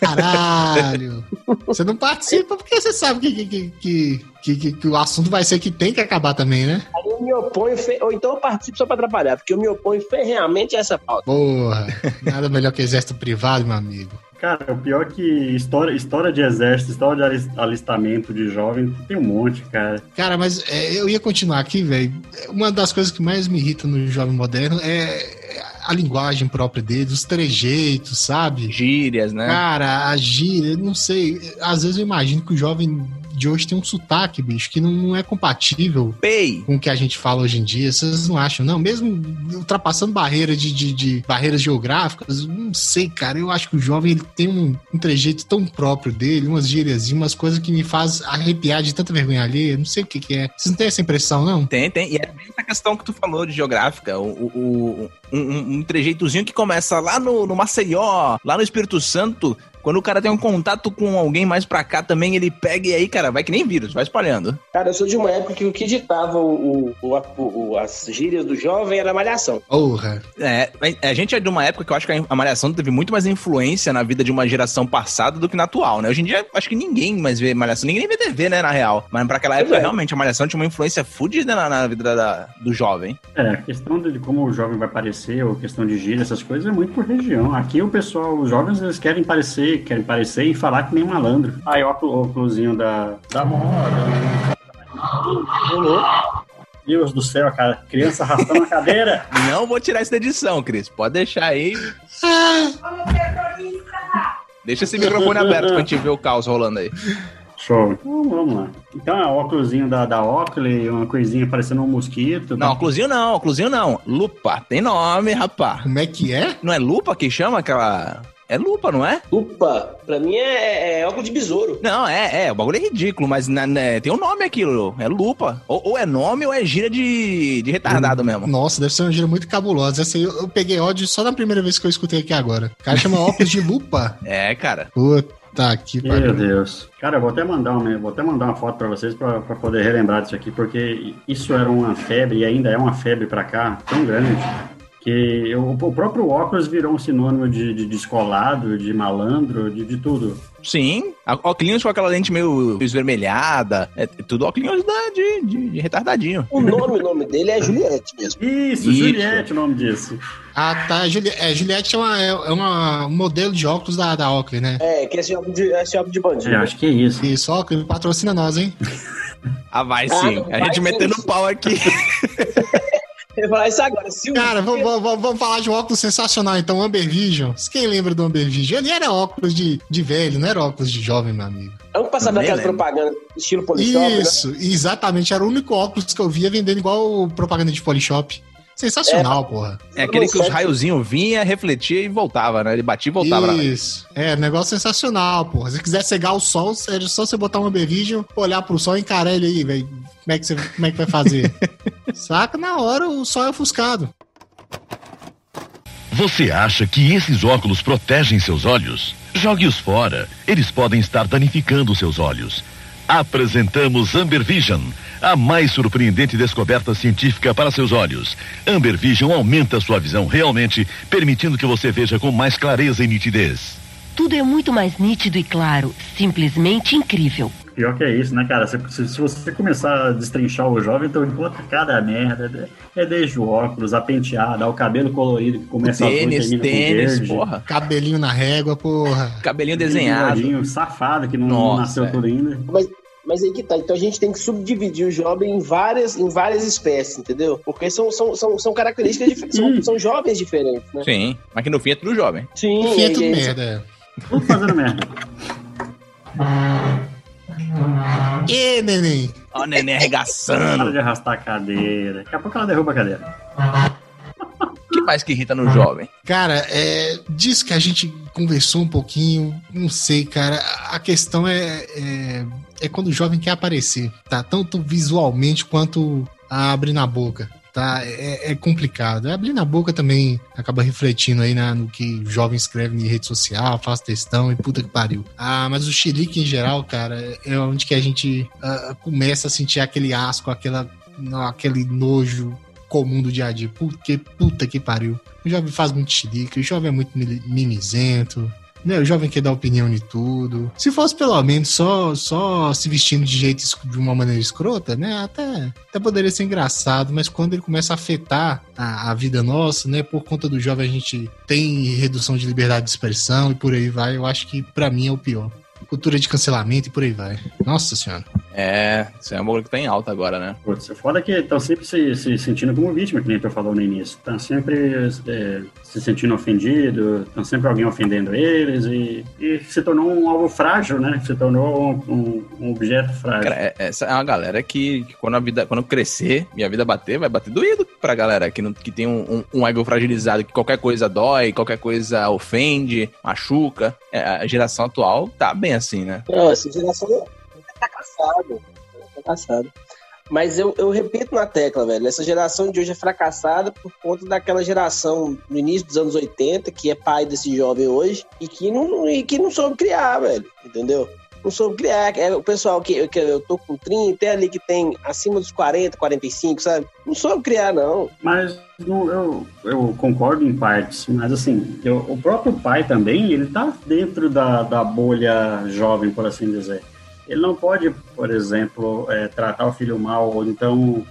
Caralho! <laughs> Você não participa porque você sabe que, que, que, que, que- que- o assunto vai ser que tem que acabar também, né? Aí eu me oponho, fe- ou então eu participo só pra atrapalhar, porque eu me oponho ferreamente a essa pauta. Porra, nada melhor que exército privado, meu amigo. Cara, o pior é que história, história de exército, história de alis- alistamento de jovem, tem um monte, cara. Cara, mas é, eu ia continuar aqui, velho. Uma das coisas que mais me irrita no jovem moderno é a linguagem própria dele, os trejeitos, sabe? Gírias, né? Cara, a gíria, não sei. Às vezes eu imagino que o jovem de hoje tem um sotaque, bicho, que não, não é compatível Pei. com o que a gente fala hoje em dia. Vocês não acham, não? Mesmo ultrapassando barreiras de, de, de barreiras geográficas, não sei, cara. Eu acho que o jovem ele tem um, um trejeito tão próprio dele, umas gírias, umas coisas que me faz arrepiar de tanta vergonha alheia. Não sei o que, que é. Vocês não têm essa impressão, não? Tem, tem. E é bem essa questão que tu falou de geográfica. O, o- o- um, um- um trejeitozinho que começa lá no, no Maceió, lá no Espírito Santo. Quando o cara tem um contato com alguém mais pra cá também, ele pega e aí, cara, vai que nem vírus, vai espalhando. Cara, eu sou de uma época que o que ditava o, o- o- o- as gírias do jovem era a malhação. Porra. É, a gente é de uma época que eu acho que a Malhação teve muito mais influência na vida de uma geração passada do que na atual, né? Hoje em dia, acho que ninguém mais vê Malhação, ninguém vê TV, né, na real. Mas pra aquela Pois época, é. realmente, a Malhação tinha uma influência fodida na, na vida da- da- do jovem. É, a questão de como o jovem vai parecer, ou questão de gíria, essas coisas, é muito por região. Aqui o pessoal, os jovens, eles querem parecer, querem parecer e falar que nem malandro. Aí, ó, o óculosinho da, da moda. Deus do céu, cara. Criança arrastando a cadeira. <laughs> Não vou tirar isso da edição, Cris. Pode deixar aí. Deixa esse microfone aberto pra gente ver o caos rolando aí. Show. Então, vamos lá. Então, é o óculosinho da, da Oakley, uma coisinha parecendo um mosquito. Não, oclusinho não, oclusinho não. Lupa, tem nome, rapá. Como é que é? Não é lupa que chama aquela. É lupa, não é? Lupa, pra mim é, é óculos de besouro. Não, é, é, o bagulho é ridículo, mas na- né, tem um nome aquilo, é lupa. Ou, ou é nome ou é gíria de, de retardado mesmo. Nossa, deve ser uma gíria muito cabulosa. Essa aí eu, eu peguei ódio só na primeira vez que eu escutei aqui agora. O cara chama óculos de lupa. <laughs> É, cara. Puta que Meu pariu. Deus. Cara, eu vou até mandar uma, vou até mandar uma foto pra vocês pra poder relembrar disso aqui, porque isso era uma febre e ainda é uma febre pra cá tão grande que eu- o próprio óculos virou um sinônimo de, de descolado, de malandro, de, de tudo. Sim, a- óculos com aquela lente meio esvermelhada, é tudo óculos de, de, de retardadinho. O nome, o nome dele é Juliette mesmo. Isso, Isso. Juliette, o nome disso. Ah, tá. Juli é, Juliette é, uma, é uma- um modelo de óculos da, da Oakley, né? É, que é esse óculos de, esse óculos de bandido. É, acho que é isso. Isso, Oakley patrocina nós, hein? Ah, vai Ah, sim. não a gente vai metendo sim. pau aqui. <laughs> Eu ia falar isso agora. Se o Cara, vamos, vamos- vamos falar de um óculos sensacional, então, Amber Vision. Quem lembra do Amber Vision? Ele era óculos de, de velho, não era óculos de jovem, meu amigo. É um passar Também daquela lembro. propaganda estilo Polishop, né? Isso, exatamente. Era o único óculos que eu via vendendo igual propaganda de Polishop. Sensacional, porra. É aquele que os raiozinhos vinha, refletia e voltava, né? Ele batia e voltava. na- Isso. É, negócio sensacional, porra. Se quiser cegar o sol, é só você botar um Amber Vision, olhar pro sol e encarar ele aí, velho. Como é que você como é que vai fazer? <laughs> Saca na hora o sol é ofuscado. Você acha que esses óculos protegem seus olhos? Jogue-os fora. Eles podem estar danificando seus olhos. Apresentamos Amber Vision, a mais surpreendente descoberta científica para seus olhos. Amber Vision aumenta sua visão realmente, permitindo que você veja com mais clareza e nitidez. Tudo é muito mais nítido e claro, simplesmente incrível. Pior que é isso, né, cara? Se, se, se você começar a destrinchar o jovem, então encontra cada merda. É desde o óculos, a penteada, o cabelo colorido que começa Tênis, termina tênis, verde. porra. Cabelinho na régua, porra. Cabelinho desenhado. bigodinho safado que não, Nossa, nasceu é. tudo ainda. Mas, mas aí que tá. Então a gente tem que subdividir o jovem em várias, em várias espécies, entendeu? Porque são, são, são, são características diferentes, são, são jovens diferentes, né? Sim, mas que no fim é tudo jovem. Sim, No fim é tudo e- merda. é. Tudo fazendo merda. <laughs> Ê, neném. Ó, o neném Para arregaçando. de arrastar a cadeira. Daqui a pouco ela derruba a cadeira. O que mais que irrita no jovem? Cara, é, disso que a gente conversou um pouquinho, não sei, cara. A questão é, é, é quando o jovem quer aparecer, tá? Tanto visualmente quanto a abrir na boca, tá? É, é complicado. Abrir na boca também acaba refletindo aí na- no que o jovem escreve em rede social, faz textão e puta que pariu. Ah, mas o xilique em geral, cara, é onde que a gente ah, começa a sentir aquele asco, aquela, aquele nojo comum do dia a dia. Porque puta que pariu. O jovem faz muito xilique, o jovem é muito mimizento. Né, o jovem quer dar opinião de tudo. Se fosse pelo menos só, só se vestindo de jeito de uma maneira escrota, né? Até, até poderia ser engraçado, mas quando ele começa a afetar a, a vida nossa, né? Por conta do jovem a gente tem redução de liberdade de expressão e por aí vai. Eu acho que pra mim é o pior. Cultura de cancelamento e por aí vai. Nossa senhora. É, isso é um bagulho que tá em alta agora, né? Putz, é foda que estão sempre se, se sentindo como vítima, que nem tu falou no início. Estão sempre é, se sentindo ofendidos, estão sempre alguém ofendendo eles e, e se tornou um alvo frágil, né? Se tornou um, um- um objeto frágil. Cara, é- essa é uma galera que, que quando a vida, quando crescer e a vida bater, vai bater doído pra galera que, não, que tem um, um, um ego fragilizado, que qualquer coisa dói, qualquer coisa ofende, machuca. É, a geração atual tá bem assim, né? Não, essa geração é fracassada. É fracassada. Mas eu, eu repito na tecla, velho. Essa geração de hoje é fracassada por conta daquela geração no início dos anos 80, que é pai desse jovem hoje, e que não, e que não soube criar, velho. Entendeu? Não soube criar. É o pessoal que, que eu tô com 30, é ali que tem acima dos 40, 45, sabe? Não soube criar, não. Mas não, eu, eu concordo em partes, mas assim, eu- o próprio pai também, ele tá dentro da, da bolha jovem, por assim dizer. Ele não pode, por exemplo, é, tratar o filho mal, ou então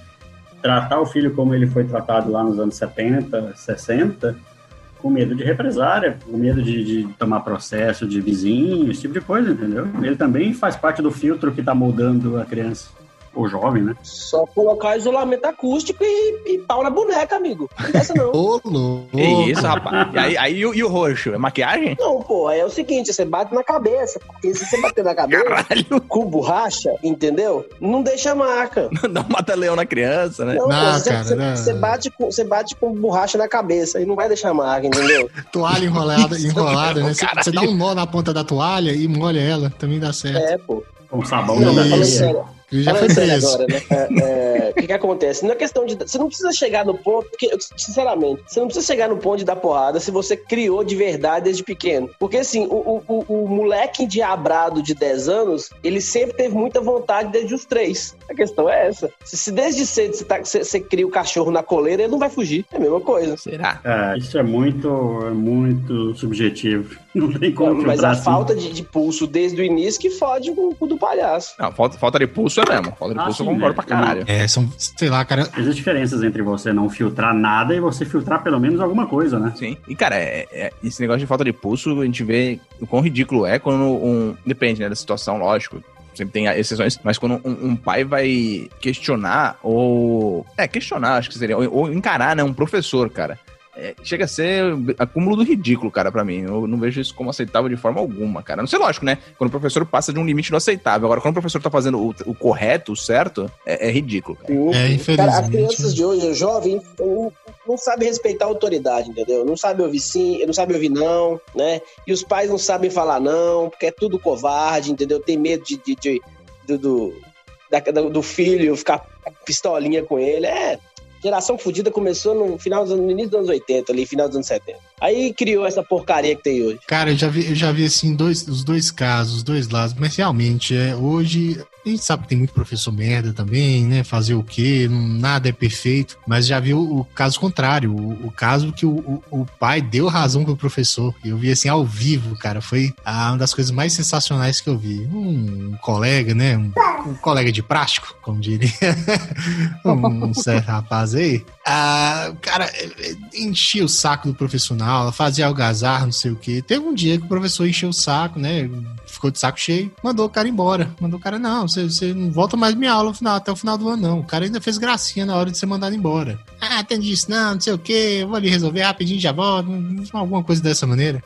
tratar o filho como ele foi tratado lá nos anos 70, 60, com medo de represária, com medo de, de tomar processo de vizinho, esse tipo de coisa, entendeu? Ele também faz parte do filtro que tá moldando a criança, ou jovem, né? Só colocar isolamento acústico e, e pau na boneca, amigo. Não é essa não. <laughs> Ô, louco. Que isso, rapaz? E aí, aí e, o, e o roxo? É maquiagem? Não, pô, aí é o seguinte, você bate na cabeça, porque se você bater na cabeça com borracha, entendeu? Não deixa marca. <laughs> Não mata leão na criança, né? Não, Não, pô, você, cara, você- não. você bate com, você bate com borracha na cabeça e não vai deixar marca, entendeu? <laughs> Toalha enrolada, enrolada né? Você, Caralho. você dá um nó na ponta da toalha e molha ela, também dá certo. É, pô. Com sabão Não, Isso. sério, Ele já foi preso. agora, né? É, é, O que, que acontece? Não é questão de. Você não precisa chegar no ponto, porque, sinceramente, você não precisa chegar no ponto de dar porrada se você criou de verdade desde pequeno. Porque, assim, o, o, o, o moleque endiabrado de 10 anos, ele sempre teve muita vontade desde os 3. A questão é essa. Se, se desde cedo você, tá, você, você cria o cachorro na coleira, ele não vai fugir. É a mesma coisa. Será? É, isso é muito, é muito subjetivo. <laughs> Não tem como Mas filtrar a assim. falta de, de pulso desde o início que fode com o cu do palhaço. Não, falta, falta de pulso é mesmo. Falta de Ah, pulso sim, eu concordo né? pra caralho. É, são, sei lá, cara. Existem diferenças entre você não filtrar nada e você filtrar pelo menos alguma coisa, né? Sim. E, cara, é- é- esse negócio de falta de pulso, a gente vê o quão ridículo é quando um. Depende, né, da situação, lógico. Sempre tem exceções, mas quando um, um pai vai questionar, ou. É, questionar, acho que seria. Ou, ou encarar, né, um professor, cara. É, chega a ser acúmulo do ridículo, cara, pra mim. Eu não vejo isso como aceitável de forma alguma, cara. Não sei, lógico, né? Quando o professor passa de um limite do aceitável. Agora, quando o professor tá fazendo o, o correto, o certo, é, é ridículo, cara. É, Cara, as infelizmente. crianças de hoje, jovem, não, sabe respeitar a autoridade, entendeu? Não sabe ouvir sim, não sabe ouvir não, né? E os pais não sabem falar não, porque é tudo covarde, entendeu? Tem medo de, de- de- do, do, da- da- do filho ficar pistolinha com ele. É, geração fodida começou no final dos no início dos anos 80, ali, final dos anos 70. Aí criou essa porcaria que tem hoje. Cara, eu já vi, eu já vi assim, dois, os dois casos, os dois lados, mas realmente, é, hoje A gente sabe que tem muito professor merda também, né? Fazer o quê? Nada é perfeito. Mas já viu o caso contrário. O, o caso que o, o, pai deu razão pro professor. Eu vi assim ao vivo, cara. Foi ah, uma das coisas mais sensacionais que eu vi. Um, colega, né? Um, um colega de prático, como diria um, <laughs> um certo rapaz aí. Ah, cara, eh, enchia o saco do professor na aula, fazia algazarra, não sei o quê. Teve um dia que o professor encheu o saco, né? Ficou de saco cheio, mandou o cara embora. Mandou o cara, não, você, você não volta mais minha aula final, até o final do ano, não. O cara ainda fez gracinha na hora de ser mandado embora. Ah, tem disso, não, não sei o quê, eu vou ali resolver rapidinho, já volto, alguma coisa dessa maneira.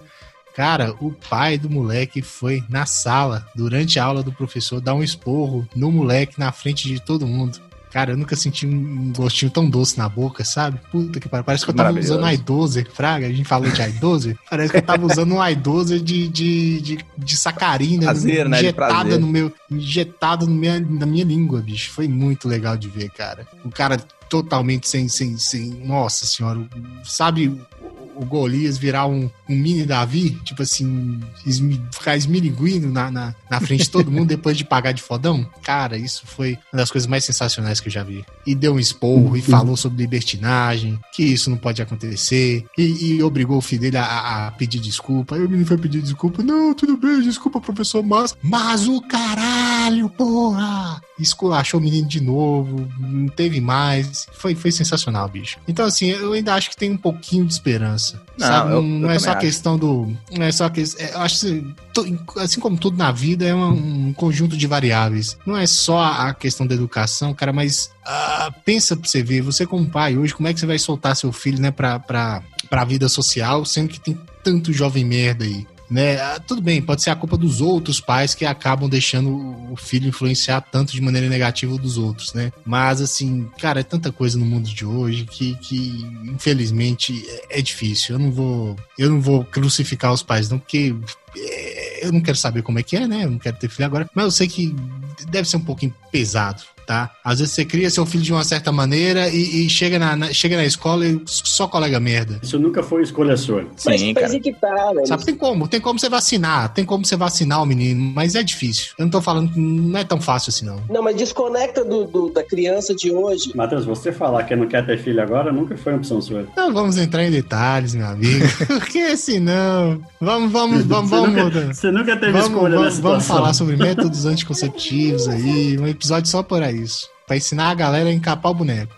Cara, o pai do moleque foi na sala, durante a aula do professor, dar um esporro no moleque na frente de todo mundo. Cara, eu nunca senti um gostinho tão doce na boca, sabe? Puta que pariu. Parece que eu tava usando i12, Fraga. A gente falou de i12. <laughs> Parece que eu tava usando um i12 de, de, de, de sacarina. Prazer, né? Injetada no meu. Injetado no minha, na minha língua, bicho. Foi muito legal de ver, cara. O cara totalmente sem. sem, sem nossa senhora. Sabe o- Golias virar um, um mini Davi? Tipo assim, esmi- ficar esmilinguindo na, na, na frente de todo mundo <laughs> depois de pagar de fodão? Cara, isso foi uma das coisas mais sensacionais que eu já vi. E deu um esporro e falou sobre libertinagem, que isso não pode acontecer, e, e obrigou o filho dele a, a pedir desculpa. Aí o menino foi pedir desculpa. Não, tudo bem, desculpa, professor, mas. Mas o caralho, porra! Esculachou o menino de novo, não teve mais. Foi, foi sensacional, bicho. Então, assim, eu ainda acho que tem um pouquinho de esperança. Não, sabe? eu- não eu é só acho. questão do. Não é só a questão. Eu acho que, assim como tudo na vida, é um, um conjunto de variáveis. Não é só a questão da educação, cara, mas ah, pensa pra você ver, você como pai hoje, como é que você vai soltar seu filho, né, pra, pra, pra vida social, sendo que tem tanto jovem merda aí. Né? Ah, Tudo bem, pode ser a culpa dos outros pais que acabam deixando o filho influenciar tanto de maneira negativa dos outros, né? Mas assim, cara, é tanta coisa no mundo de hoje que, que infelizmente é, é difícil. Eu não vou, eu não vou crucificar os pais não, porque é, eu não quero saber como é que é, né? Eu não quero ter filho agora, mas eu sei que deve ser um pouquinho pesado, tá? Às vezes você cria seu filho de uma certa maneira e, e chega, na, na- chega na escola e só colega merda. Isso nunca foi escolha sua. Mas, mas e que tá, velho? Sabe, tem como, tem como você vacinar, tem como você vacinar o menino, mas é difícil. Eu não tô falando que não é tão fácil assim, não. Não, mas desconecta do, do- da criança de hoje. Matheus, você falar que não quer ter filho agora nunca foi uma opção sua. Não vamos entrar em detalhes, meu amigo. <laughs> <laughs> Porque senão. Vamos, vamos, vamos, Você vamos nunca- você nunca teve vamos, escolha vamos, nessa vamos situação. falar sobre <laughs> métodos anticonceptivos aí. Um episódio só para isso. Pra ensinar a galera a encapar o boneco.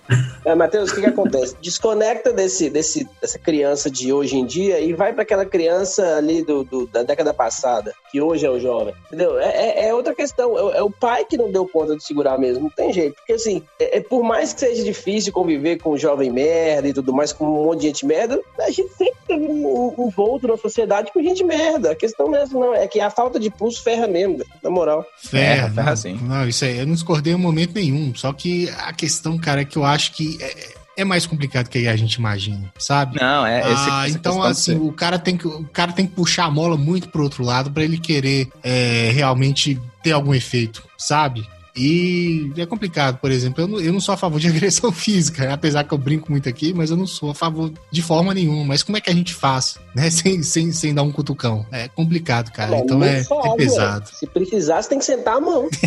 É, Matheus, o que, que acontece? <laughs> Desconecta desse, desse, dessa criança de hoje em dia e vai para aquela criança ali do, do- da década passada, que hoje é o jovem. Entendeu? É, é- é outra questão. É, o- é o pai que não deu conta de segurar mesmo. Não tem jeito. Porque assim, é, é por mais que seja difícil conviver com jovem merda e tudo mais, com um monte de gente merda, a gente sempre teve um, um volto na sociedade com gente merda. A questão não é essa, não. É que a falta de pulso ferra mesmo, na moral. Ferra, ferra não, sim. Não, isso aí, eu não discordei em momento nenhum. Só que a questão, cara, é que eu acho que é, é mais complicado que a gente imagina, sabe? Não, é. esse- Ah, então, de assim, o cara, tem que, o cara tem que puxar a mola muito pro outro lado pra ele querer é, realmente ter algum efeito, sabe? E é complicado, por exemplo, eu não, eu não sou a favor de <laughs> agressão física, apesar que eu brinco muito aqui, mas eu não sou a favor de forma nenhuma. Mas como é que a gente faz, né? <laughs> Sem, sem, sem dar um cutucão? É complicado, cara. Não, então é, é pesado. Se precisar, você tem que sentar a mão. <laughs>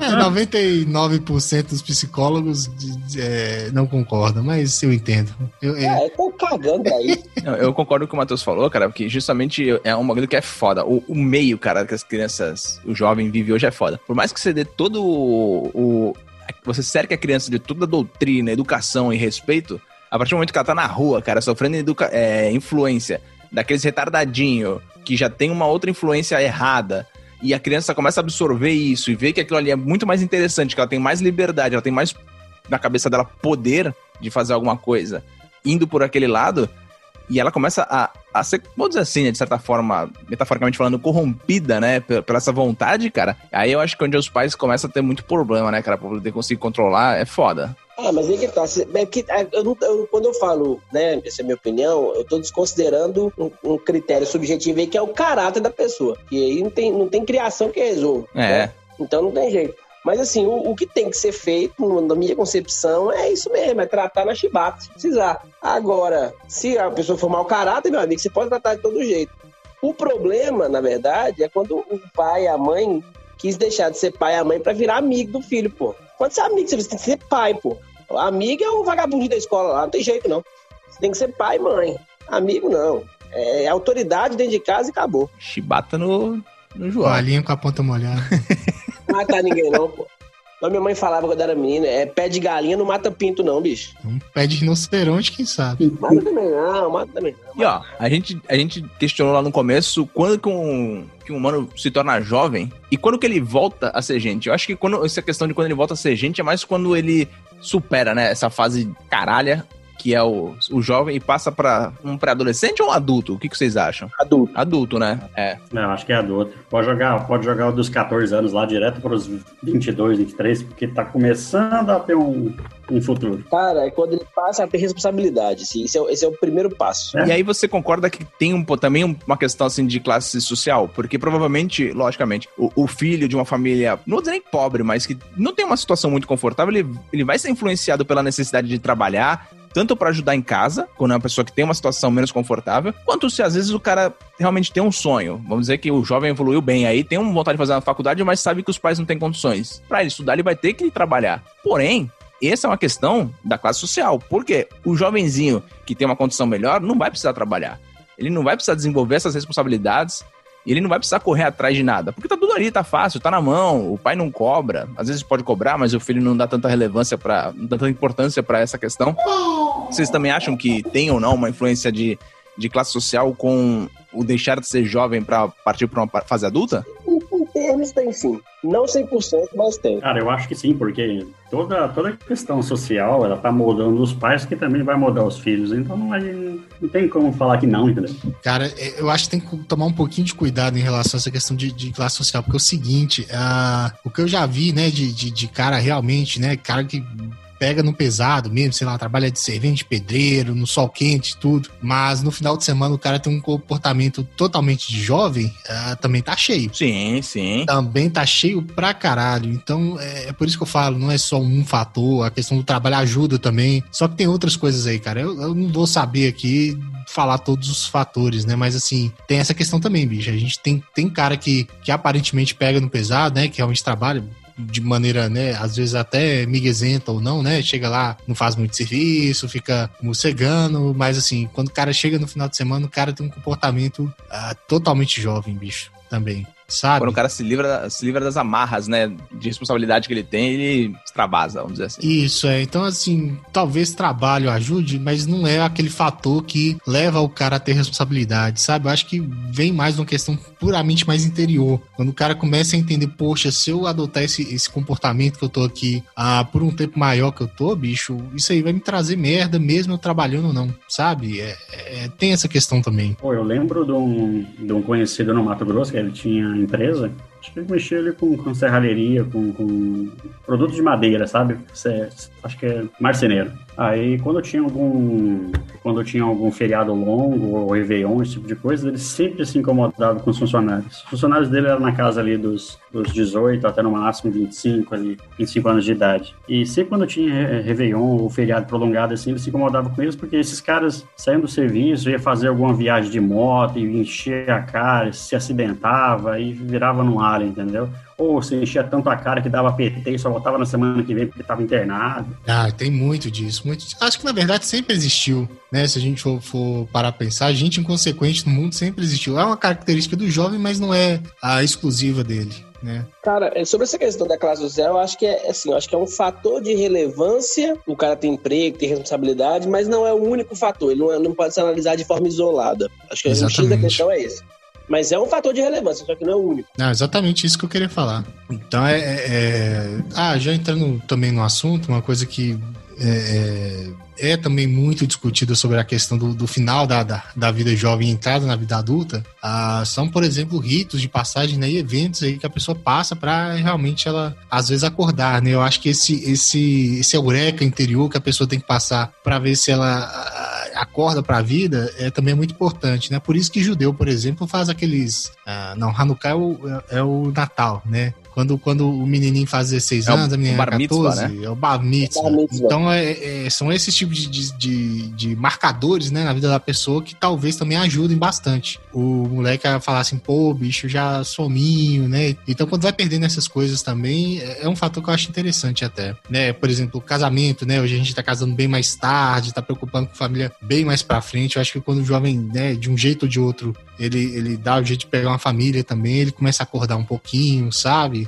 É, 99% dos psicólogos é, não concordam, mas eu entendo. Eu, é, É, tô cagando pra isso. Não, eu concordo com o que o Matheus falou, cara, porque justamente é um bagulho que é foda. O, o meio, cara, que as crianças, o jovem vive hoje é foda. Por mais que você dê todo o. o- você cerque a criança de toda a doutrina, educação e respeito, a partir do momento que ela tá na rua, cara, sofrendo educa é, influência daqueles retardadinho que já tem uma outra influência errada. E a criança começa a absorver isso e vê que aquilo ali é muito mais interessante, que ela tem mais liberdade, ela tem mais na cabeça dela poder de fazer alguma coisa indo por aquele lado, e ela começa a, a ser, vamos dizer assim, né, de certa forma, metaforicamente falando, corrompida, né, pela, pela essa vontade, cara. Aí eu acho que onde os pais começam a ter muito problema, né, cara, pra poder conseguir controlar, é foda. Ah, mas aí que tá. é que, é, eu não- eu- quando eu falo, né, essa é a minha opinião, eu tô desconsiderando um, um critério subjetivo aí que é o caráter da pessoa. E aí não tem, não tem criação que resolva. É. né? Então não tem jeito. Mas assim, o, o que tem que ser feito, no- na minha concepção, é isso mesmo, é tratar na chibata, se precisar. Agora, se a pessoa for mau caráter, meu amigo, você pode tratar de todo jeito. O problema, na verdade, é quando o pai e a mãe quis deixar de ser pai e a mãe pra virar amigo do filho, pô. Pode ser amigo, você tem que ser pai, pô. Amigo é o vagabundo da escola lá, não tem jeito não. Você tem que ser pai e mãe. Amigo não. É autoridade dentro de casa e acabou. Chibata no, no João. Com a ponta molhada. <laughs> Não mata ninguém não, pô. Mas minha mãe falava quando era menina, é pé de galinha não mata pinto não, bicho. Um pé de rinoceronte, quem sabe? Mata também não, mata também não. E ó, a gente, a gente questionou lá no começo quando que um, que um humano se torna jovem e quando que ele volta a ser gente. Eu acho que quando essa questão de quando ele volta a ser gente é mais quando ele supera, né, essa fase caralha que é o, o jovem e passa pra um pré-adolescente ou um adulto? O que, que vocês acham? Adulto. Adulto, né? É. Não, acho que é adulto. Pode jogar, pode jogar o dos 14 anos lá direto para os 22, 23, porque tá começando a ter um, um futuro. Cara, é quando ele passa a ter responsabilidade. Assim, esse, é, o- esse é o primeiro passo. E aí você concorda que tem um, também um- uma questão assim de classe social? Porque provavelmente, logicamente, o, o filho de uma família, não vou dizer nem pobre, mas que não tem uma situação muito confortável, ele, ele vai ser influenciado pela necessidade de trabalhar, tanto pra ajudar em casa, quando é uma pessoa que tem uma situação menos confortável, quanto se às vezes o cara realmente tem um sonho. Vamos dizer que o jovem evoluiu bem aí, tem uma vontade de fazer uma faculdade, mas sabe que os pais não têm condições. Pra ele estudar, ele vai ter que trabalhar. Porém, essa é uma questão da classe social. Porque o jovenzinho que tem uma condição melhor não vai precisar trabalhar. Ele não vai precisar desenvolver essas responsabilidades. E ele não vai precisar correr atrás de nada. Porque tá tudo ali, tá fácil, tá na mão. O pai não cobra. Às vezes pode cobrar, mas o filho não dá tanta relevância para, não dá tanta importância pra essa questão. Vocês também acham que tem ou não uma influência de, de classe social com o deixar de ser jovem pra partir pra uma fase adulta? Termos tem sim. Não 100%, mas tem. Cara, eu acho que sim, porque toda, toda questão social, ela tá moldando os pais, que também vai moldar os filhos. Então não, vai- não tem como falar que não, entendeu? Cara, é, eu acho que tem que tomar um pouquinho de cuidado em relação a essa questão de, de classe social, porque é o seguinte, ah, o que eu já vi, né, de, de, de cara realmente, né, cara que pega no pesado mesmo, sei lá, trabalha de servente, pedreiro, no sol quente, tudo, mas no final de semana o cara tem um comportamento totalmente de jovem, ah, também tá cheio. Sim, sim. Também tá cheio pra caralho. Então, é, é por isso que eu falo, não é só um fator, a questão do trabalho ajuda também. Só que tem outras coisas aí, cara. Eu, eu não vou saber aqui falar todos os fatores, né? Mas assim, tem essa questão também, bicho. A gente tem, tem cara que, que aparentemente pega no pesado, né? Que realmente trabalha de maneira, né, às vezes até miguezenta ou não, né? Chega lá, não faz muito serviço, fica morcegando, mas assim, quando o cara chega no final de semana, o cara tem um comportamento ah, totalmente jovem, bicho, também. Sabe? Quando o cara se livra, se livra das amarras, né, de responsabilidade que ele tem, ele extravasa, vamos dizer assim. Isso, é. Então, assim, talvez trabalho ajude, mas não é aquele fator que leva o cara a ter responsabilidade, sabe? Eu acho que vem mais uma questão puramente mais interior. Quando o cara começa a entender, poxa, se eu adotar esse, esse comportamento que eu tô aqui ah, por um tempo maior que eu tô, bicho, isso aí vai me trazer merda, mesmo eu trabalhando ou não, sabe? É, é- tem essa questão também. Pô, eu lembro de um, de um conhecido no Mato Grosso, que ele tinha empresa, acho que mexia ali com, com serralheria, com, com produtos de madeira, sabe? Cê- acho que é marceneiro. Aí, quando tinha algum quando tinha algum feriado longo ou Réveillon, esse tipo de coisa, ele sempre se incomodava com os funcionários. Os funcionários dele eram na casa ali dos, dos 18 até no máximo 25 ali, 25 anos de idade. E sempre quando tinha Réveillon ou feriado prolongado assim, ele se incomodava com eles porque esses caras saíam do serviço, ia fazer alguma viagem de moto e encher a cara, se acidentava e virava num alien, entendeu? Ou se enchia tanto a cara que dava PT e só voltava na semana que vem porque estava internado. Ah, tem muito disso, muito. Acho que na verdade sempre existiu, né? Se a gente for, for parar pra pensar, gente inconsequente no mundo sempre existiu. É uma característica do jovem, mas não é a exclusiva dele, né? Cara, é, sobre essa questão da classe social, eu acho que é assim, eu acho que é um fator de relevância. O cara tem emprego, tem responsabilidade, mas não é o único fator. Ele não, é- não pode ser analisado de forma isolada. Acho que o X da Exatamente. questão é esse. Mas é um fator de relevância, só que não é o único. Ah, exatamente isso que eu queria falar. Então é. é- é- Ah, já entrando também no assunto, uma coisa que é, é- é também muito discutida sobre a questão do, do final da, da, da vida jovem e entrada na vida adulta, ah, são, por exemplo, ritos de passagem né, e eventos aí que a pessoa passa para realmente ela, às vezes, acordar, né? Eu acho que esse, esse, esse eureka interior que a pessoa tem que passar para ver se ela acorda para a vida é também muito importante, né? Por isso que judeu, por exemplo, faz aqueles. ah, não, Hanukkah é o, é- é o Natal, né? Quando, quando o menininho faz 16 É o- anos, a menina bar 14, mitzvah, né? é o bar mitzvah. Bar mitzvah. Então, é, é- são esses tipos de, de, de- de marcadores, né, na vida da pessoa que talvez também ajudem bastante. O moleque a falar assim, pô, bicho, já sominho, né? Então, quando vai perdendo essas coisas também, é é um fator que eu acho interessante até, né? Por exemplo, o casamento, né? Hoje a gente tá casando bem mais tarde, tá preocupando com família bem mais pra frente. Eu acho que quando o jovem, né, de um jeito ou de outro, ele, ele dá o jeito de pegar uma família também, ele começa a acordar um pouquinho, sabe?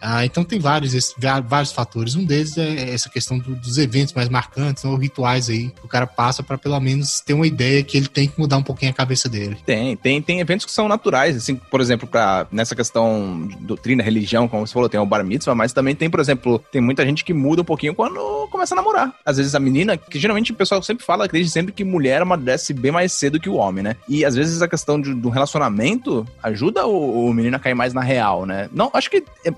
Ah, então tem vários, vários fatores. Um deles é essa questão do- dos eventos mais marcantes, né, ou rituais aí, que o cara passa pra pelo menos ter uma ideia que ele tem que mudar um pouquinho a cabeça dele. Tem, tem, tem eventos que são naturais, assim, por exemplo, para nessa questão de doutrina, religião, como você falou, tem o bar mitzvah, mas também tem, por exemplo, tem muita gente que muda um pouquinho quando começa a namorar. Às vezes a menina, que geralmente o pessoal sempre fala, desde sempre que mulher amadurece bem mais cedo que o homem, né? E às vezes a questão de, do relacionamento ajuda o, o menino a cair mais na real, né? Não, acho que é,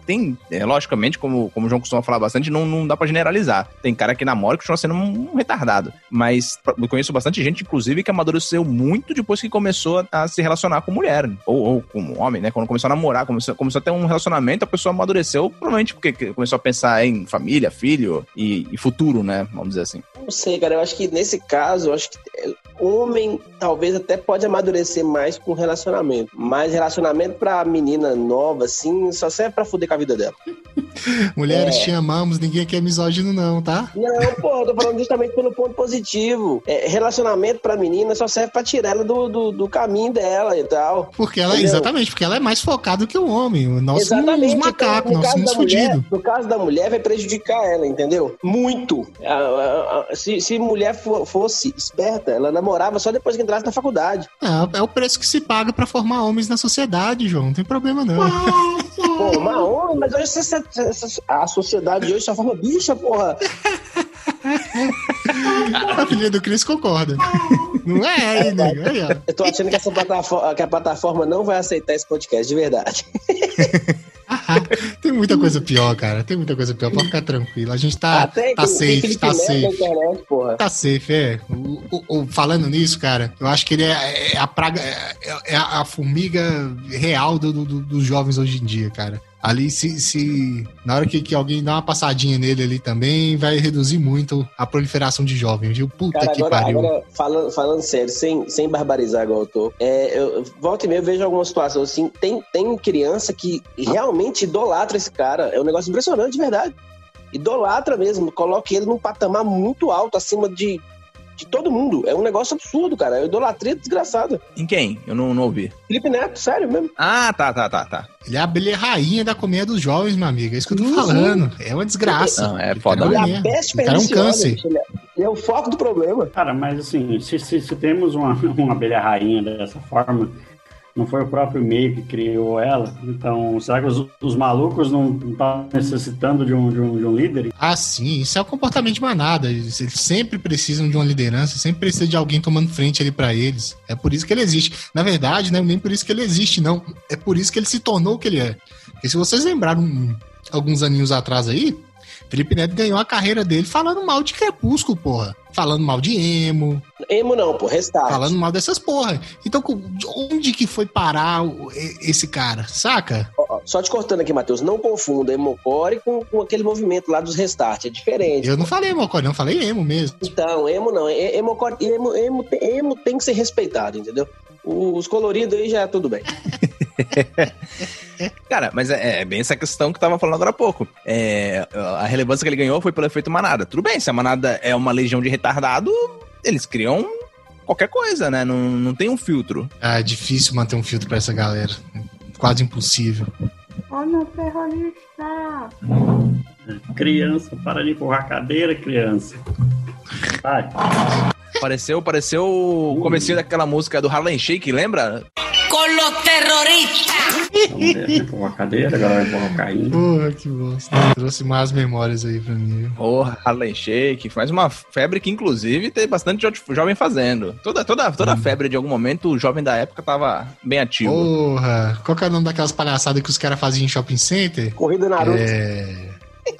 é, logicamente, como, como o João costuma falar bastante, não, não dá pra generalizar. Tem cara que namora que continua sendo um, um retardado. Mas eu conheço bastante gente, inclusive, que amadureceu muito depois que começou a, a se relacionar com mulher. Ou, ou com homem, né? Quando começou a namorar, começou, começou a ter um relacionamento, a pessoa amadureceu, provavelmente porque que- começou a pensar em família, filho e, e futuro, né? Vamos dizer assim. Não sei, cara. Eu acho que nesse caso, eu acho que é, homem talvez até pode amadurecer mais com relacionamento. Mas relacionamento pra menina nova, assim, só serve pra fuder com a vida dela. <laughs> Mulheres, É. te amamos, ninguém aqui é misógino, não, tá? Não, pô, eu tô falando justamente pelo ponto positivo. É, relacionamento pra menina só serve pra tirar ela do, do, do caminho dela e tal. Porque ela, Entendeu? exatamente, porque ela é mais focada que o homem. Nós somos Exatamente. uns macacos, Então, no nós somos fodidos. No caso da mulher, vai prejudicar ela, entendeu? Muito. Ah, ah, ah, Se, se mulher fo- fosse esperta, ela namorava só depois que entrasse na faculdade. É, é o preço que se paga pra formar homens na sociedade, João. Não tem problema, não. <laughs> Pô, mas a sociedade de hoje só forma bicha, porra. <laughs> A filha do Cris concorda. <laughs> Não é aí, nego. Aí, ó. Eu tô achando que, essa plataforma, que a plataforma não vai aceitar esse podcast, de verdade. <laughs> Tem muita coisa pior, cara. Tem muita coisa pior. Pode ficar tranquilo. A gente tá, Até tá safe, tá safe. internet. Tá safe, é. O- o- o- falando nisso, cara, eu acho que ele é, é a praga, é, é a formiga real do- do- dos jovens hoje em dia, cara. Ali, se, se na hora que, que alguém dá uma passadinha nele ali também, vai reduzir muito a proliferação de jovens, viu? Puta Cara, que agora, pariu. agora falando, falando sério, sem, sem barbarizar igual eu tô, é, eu, volta e meia eu vejo algumas situações assim, tem, tem criança que realmente idolatra esse cara, é um negócio impressionante, de verdade. Idolatra mesmo, coloca ele num patamar muito alto, acima de, de todo mundo. É um negócio absurdo, cara, é idolatria desgraçada. Em quem? Eu não, não ouvi. Felipe Neto, sério mesmo. Ah, tá, tá, tá, tá. Ele é a abelha rainha da comédia dos jovens, meu amigo. É isso que eu tô Sim, falando. É uma desgraça. Não, é foda cara Ele é mesmo. a merda. peste O cara é um câncer. Ele é, ele é o foco do problema. Cara, mas assim, se, se, se temos uma, <laughs> uma abelha rainha dessa forma, não foi o próprio meio que criou ela? Então, será que os, os malucos não estão necessitando de um, de, um, de um líder? Ah, sim, isso é o comportamento de manada. Eles, eles sempre precisam de uma liderança, sempre precisa de alguém tomando frente ali pra eles. É por isso que ele existe. Na verdade, não é nem por isso que ele existe, não. É por isso que ele se tornou o que ele é. Porque se vocês lembraram alguns aninhos atrás aí, Felipe Neto ganhou a carreira dele falando mal de Crepúsculo, porra. Falando mal de emo, Emo não, pô, restart. falando mal dessas porra. Então, onde que foi parar esse cara, saca? Só te cortando aqui, Matheus, não confunda Emocore com, com aquele movimento lá dos restart, é diferente. Eu não falei emocore, não, falei emo mesmo. Então, emo não, e- Emocore, emo, emo, tem- emo tem que ser respeitado, entendeu? Os coloridos aí já tudo bem. <laughs> <laughs> Cara, mas é, é bem essa questão que eu tava falando agora há pouco. É, a relevância que ele ganhou foi pelo efeito manada. Tudo bem, se a manada é uma legião de retardado, eles criam qualquer coisa, né? Não, não tem um filtro. Ah, é difícil manter um filtro pra essa galera. Quase impossível. Olha o terrorista! Criança, para de empurrar a cadeira, criança. Vai. Pareceu, pareceu o comecinho daquela música do Harlem Shake, lembra? Com los terroristas! Empurrar a cadeira, agora vai empurrar o carrinho. Porra, que bosta. Trouxe mais memórias aí pra mim. Porra, Harlem Shake, faz uma febre que inclusive tem bastante jo- jovem fazendo. Toda, toda, toda febre de algum momento, o jovem da época tava bem ativo. Porra, qual que é o nome daquelas palhaçadas que os caras faziam em shopping center? Corrida Naruto. É.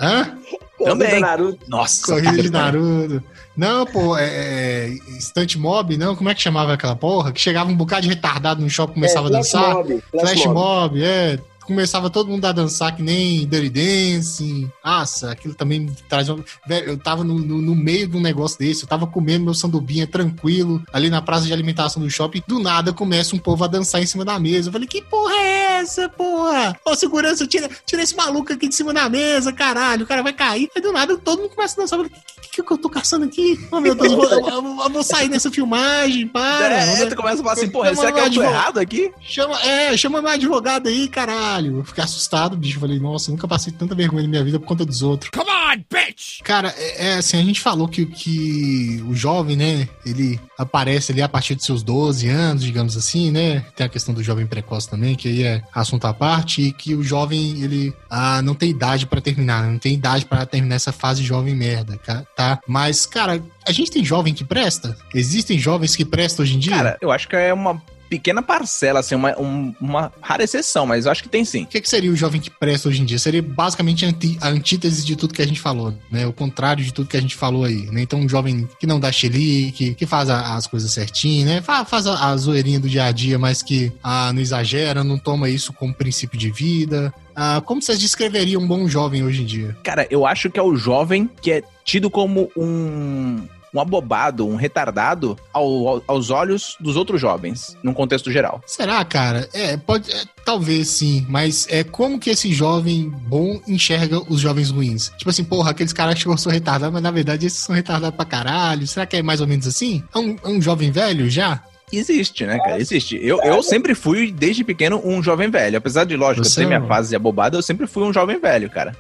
Hã? Corrida Também. Naruto. Nossa, Corrida de. Naruto. Não, pô, é, é. Stunt Mob, não? Como é que chamava aquela porra? Que chegava um bocado de retardado no shopping e começava É, a dançar. Mob, Flash, Flash mob. Mob. é. Começava todo mundo a dançar que nem Dirty Dancing. Nossa, aquilo também me traz uma... Eu tava no, no, no meio de um negócio desse, eu tava comendo meu sandubinha tranquilo, ali na praça de alimentação do shopping, do nada começa um povo a dançar em cima da mesa. Eu falei, que porra é essa, porra? Ô, segurança, tira, tira esse maluco aqui de cima da mesa, caralho, o cara vai cair. Aí do nada todo mundo começa a dançar. Eu falei, o que, que, que eu tô caçando aqui? Oh, meu Deus, eu vou, eu- eu- vou sair dessa filmagem, para. É, tu começa a falar assim, porra, será que eu tô errado aqui? Chama, é, chama meu advogado aí, caralho. Eu fiquei assustado, bicho. Falei, nossa, eu nunca passei tanta vergonha na minha vida por conta dos outros. Come on, bitch! Cara, é, é assim, a gente falou que, que o jovem, né, ele aparece ali a partir dos seus 12 anos, digamos assim, né? Tem a questão do jovem precoce também, que aí é assunto à parte, e que o jovem, ele ah, não tem idade pra terminar, né? não tem idade pra terminar essa fase jovem merda, tá? Mas, cara, a gente tem jovem que presta? Existem jovens que prestam hoje em dia? Cara, eu acho que é uma pequena parcela, assim, uma, um- uma rara exceção, mas eu acho que tem sim. O que, que seria o jovem que presta hoje em dia? Seria basicamente a anti- a antítese de tudo que a gente falou, né? O contrário de tudo que a gente falou aí, né? Então, um jovem que não dá xilique, que faz a- as coisas certinho, né? Fa- Faz, a, a zoeirinha do dia a dia, mas que ah, não exagera, não toma isso como princípio de vida. Ah, como vocês descreveriam um bom jovem hoje em dia? Cara, eu acho que é o jovem que é tido como um, um abobado, um retardado ao- ao- aos olhos dos outros jovens, num contexto geral. Será, cara? É, pode. é, talvez sim, mas é como que esse jovem bom enxerga os jovens ruins? Tipo assim, porra, aqueles caras que eu sou retardado, mas na verdade esses são retardados pra caralho. Será que é mais ou menos assim? É um, é um jovem velho já? Existe, né, cara? Existe. Eu, eu sempre fui, desde pequeno, um jovem velho. Apesar de, lógico, Você eu ter minha fase abobada, eu sempre fui um jovem velho, cara.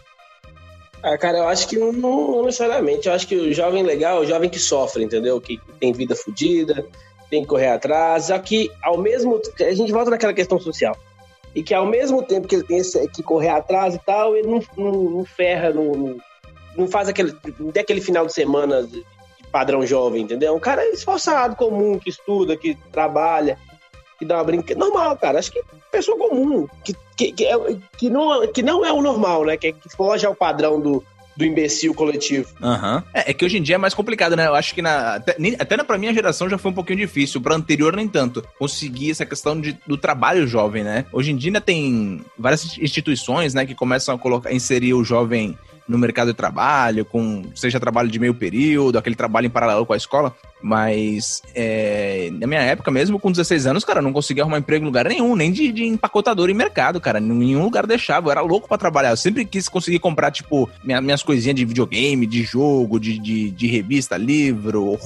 Ah, cara, eu acho que não, não necessariamente. Eu acho que o jovem legal é o jovem que sofre, entendeu? Que tem vida fodida, tem que correr atrás. Só que, ao mesmo A gente volta naquela questão social. E que, ao mesmo tempo que ele tem que correr atrás e tal, ele não, não, não ferra, não, não, faz aquele, não aquele final de semana de, padrão jovem, entendeu? Um cara esforçado, comum, que estuda, que trabalha, que dá uma brincadeira. Normal, cara. Acho que pessoa comum, que, que, que, é- que, não, que não é o normal, né? Que, que foge ao padrão do, do imbecil coletivo. Aham. É, é que hoje em dia é mais complicado, né? Eu acho que na, até, nem- até na, pra minha geração já foi um pouquinho difícil. Pra anterior, nem tanto. Conseguir essa questão de, do trabalho jovem, né? Hoje em dia ainda tem várias instituições, né? Que começam a colocar, inserir o jovem no mercado de trabalho, com seja trabalho de meio período, aquele trabalho em paralelo com a escola. Mas é, na minha época mesmo, com 16 anos, cara, eu não conseguia arrumar emprego em lugar nenhum, nem de, de empacotador em mercado, cara. Nenhum lugar deixava. Eu era louco pra trabalhar. Eu sempre quis conseguir comprar, tipo, minha- minhas coisinhas de videogame, de jogo, de, de, de revista, livro.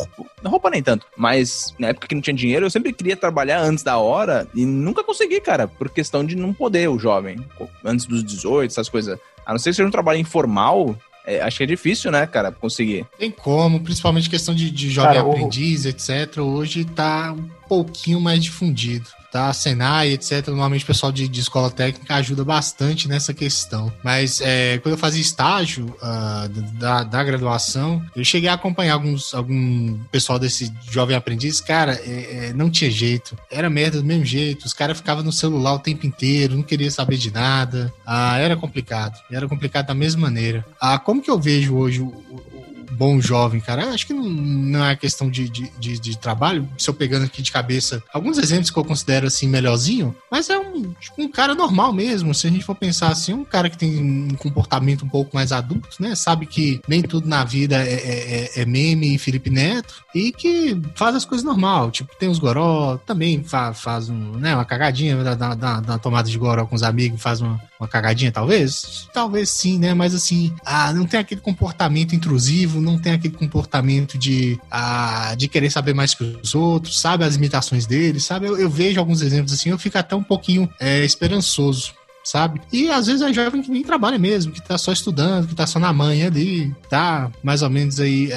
Roupa nem tanto. Mas na época que não tinha dinheiro, eu sempre queria trabalhar antes da hora e nunca consegui, cara, por questão de não poder, o jovem. Antes dos 18, essas coisas. A não ser que seja um trabalho informal, é, acho que é difícil, né, cara, conseguir. Tem como, principalmente questão de, de jovem Cara, o- aprendiz, etc. Hoje tá um pouquinho mais difundido. Tá? Senai, etc. Normalmente o pessoal de, de escola técnica ajuda bastante nessa questão. Mas é, quando eu fazia estágio ah, da, da graduação, eu cheguei a acompanhar alguns, algum pessoal desse jovem aprendiz. Cara, é, é, não tinha jeito. Era merda do mesmo jeito. Os caras ficavam no celular o tempo inteiro, não queria saber de nada. Ah, era complicado. Era complicado da mesma maneira. Ah, como que eu vejo hoje o bom jovem, cara? Eu acho que não, não é questão de, de, de, de trabalho. Se eu pegando aqui de cabeça alguns exemplos que eu considero assim melhorzinho, mas é um, tipo, um cara normal mesmo. Se a gente for pensar assim, um cara que tem um comportamento um pouco mais adulto, né? Sabe que nem tudo na vida é, é- é- é meme e Felipe Neto e que faz as coisas normal. Tipo, tem os goró, também fa- faz um, né, uma cagadinha, dá uma tomada de goró com os amigos, faz uma, uma cagadinha, talvez? Talvez sim, né? Mas assim, ah, não tem aquele comportamento intrusivo, não tem aquele comportamento de, ah, de querer saber mais que os outros, sabe as imitações dele, sabe? Eu, eu vejo alguns exemplos assim, eu fico até um pouquinho é, esperançoso. Sabe? E às vezes é jovem que nem trabalha mesmo, que tá só estudando, que tá só na manhã ali, tá mais ou menos aí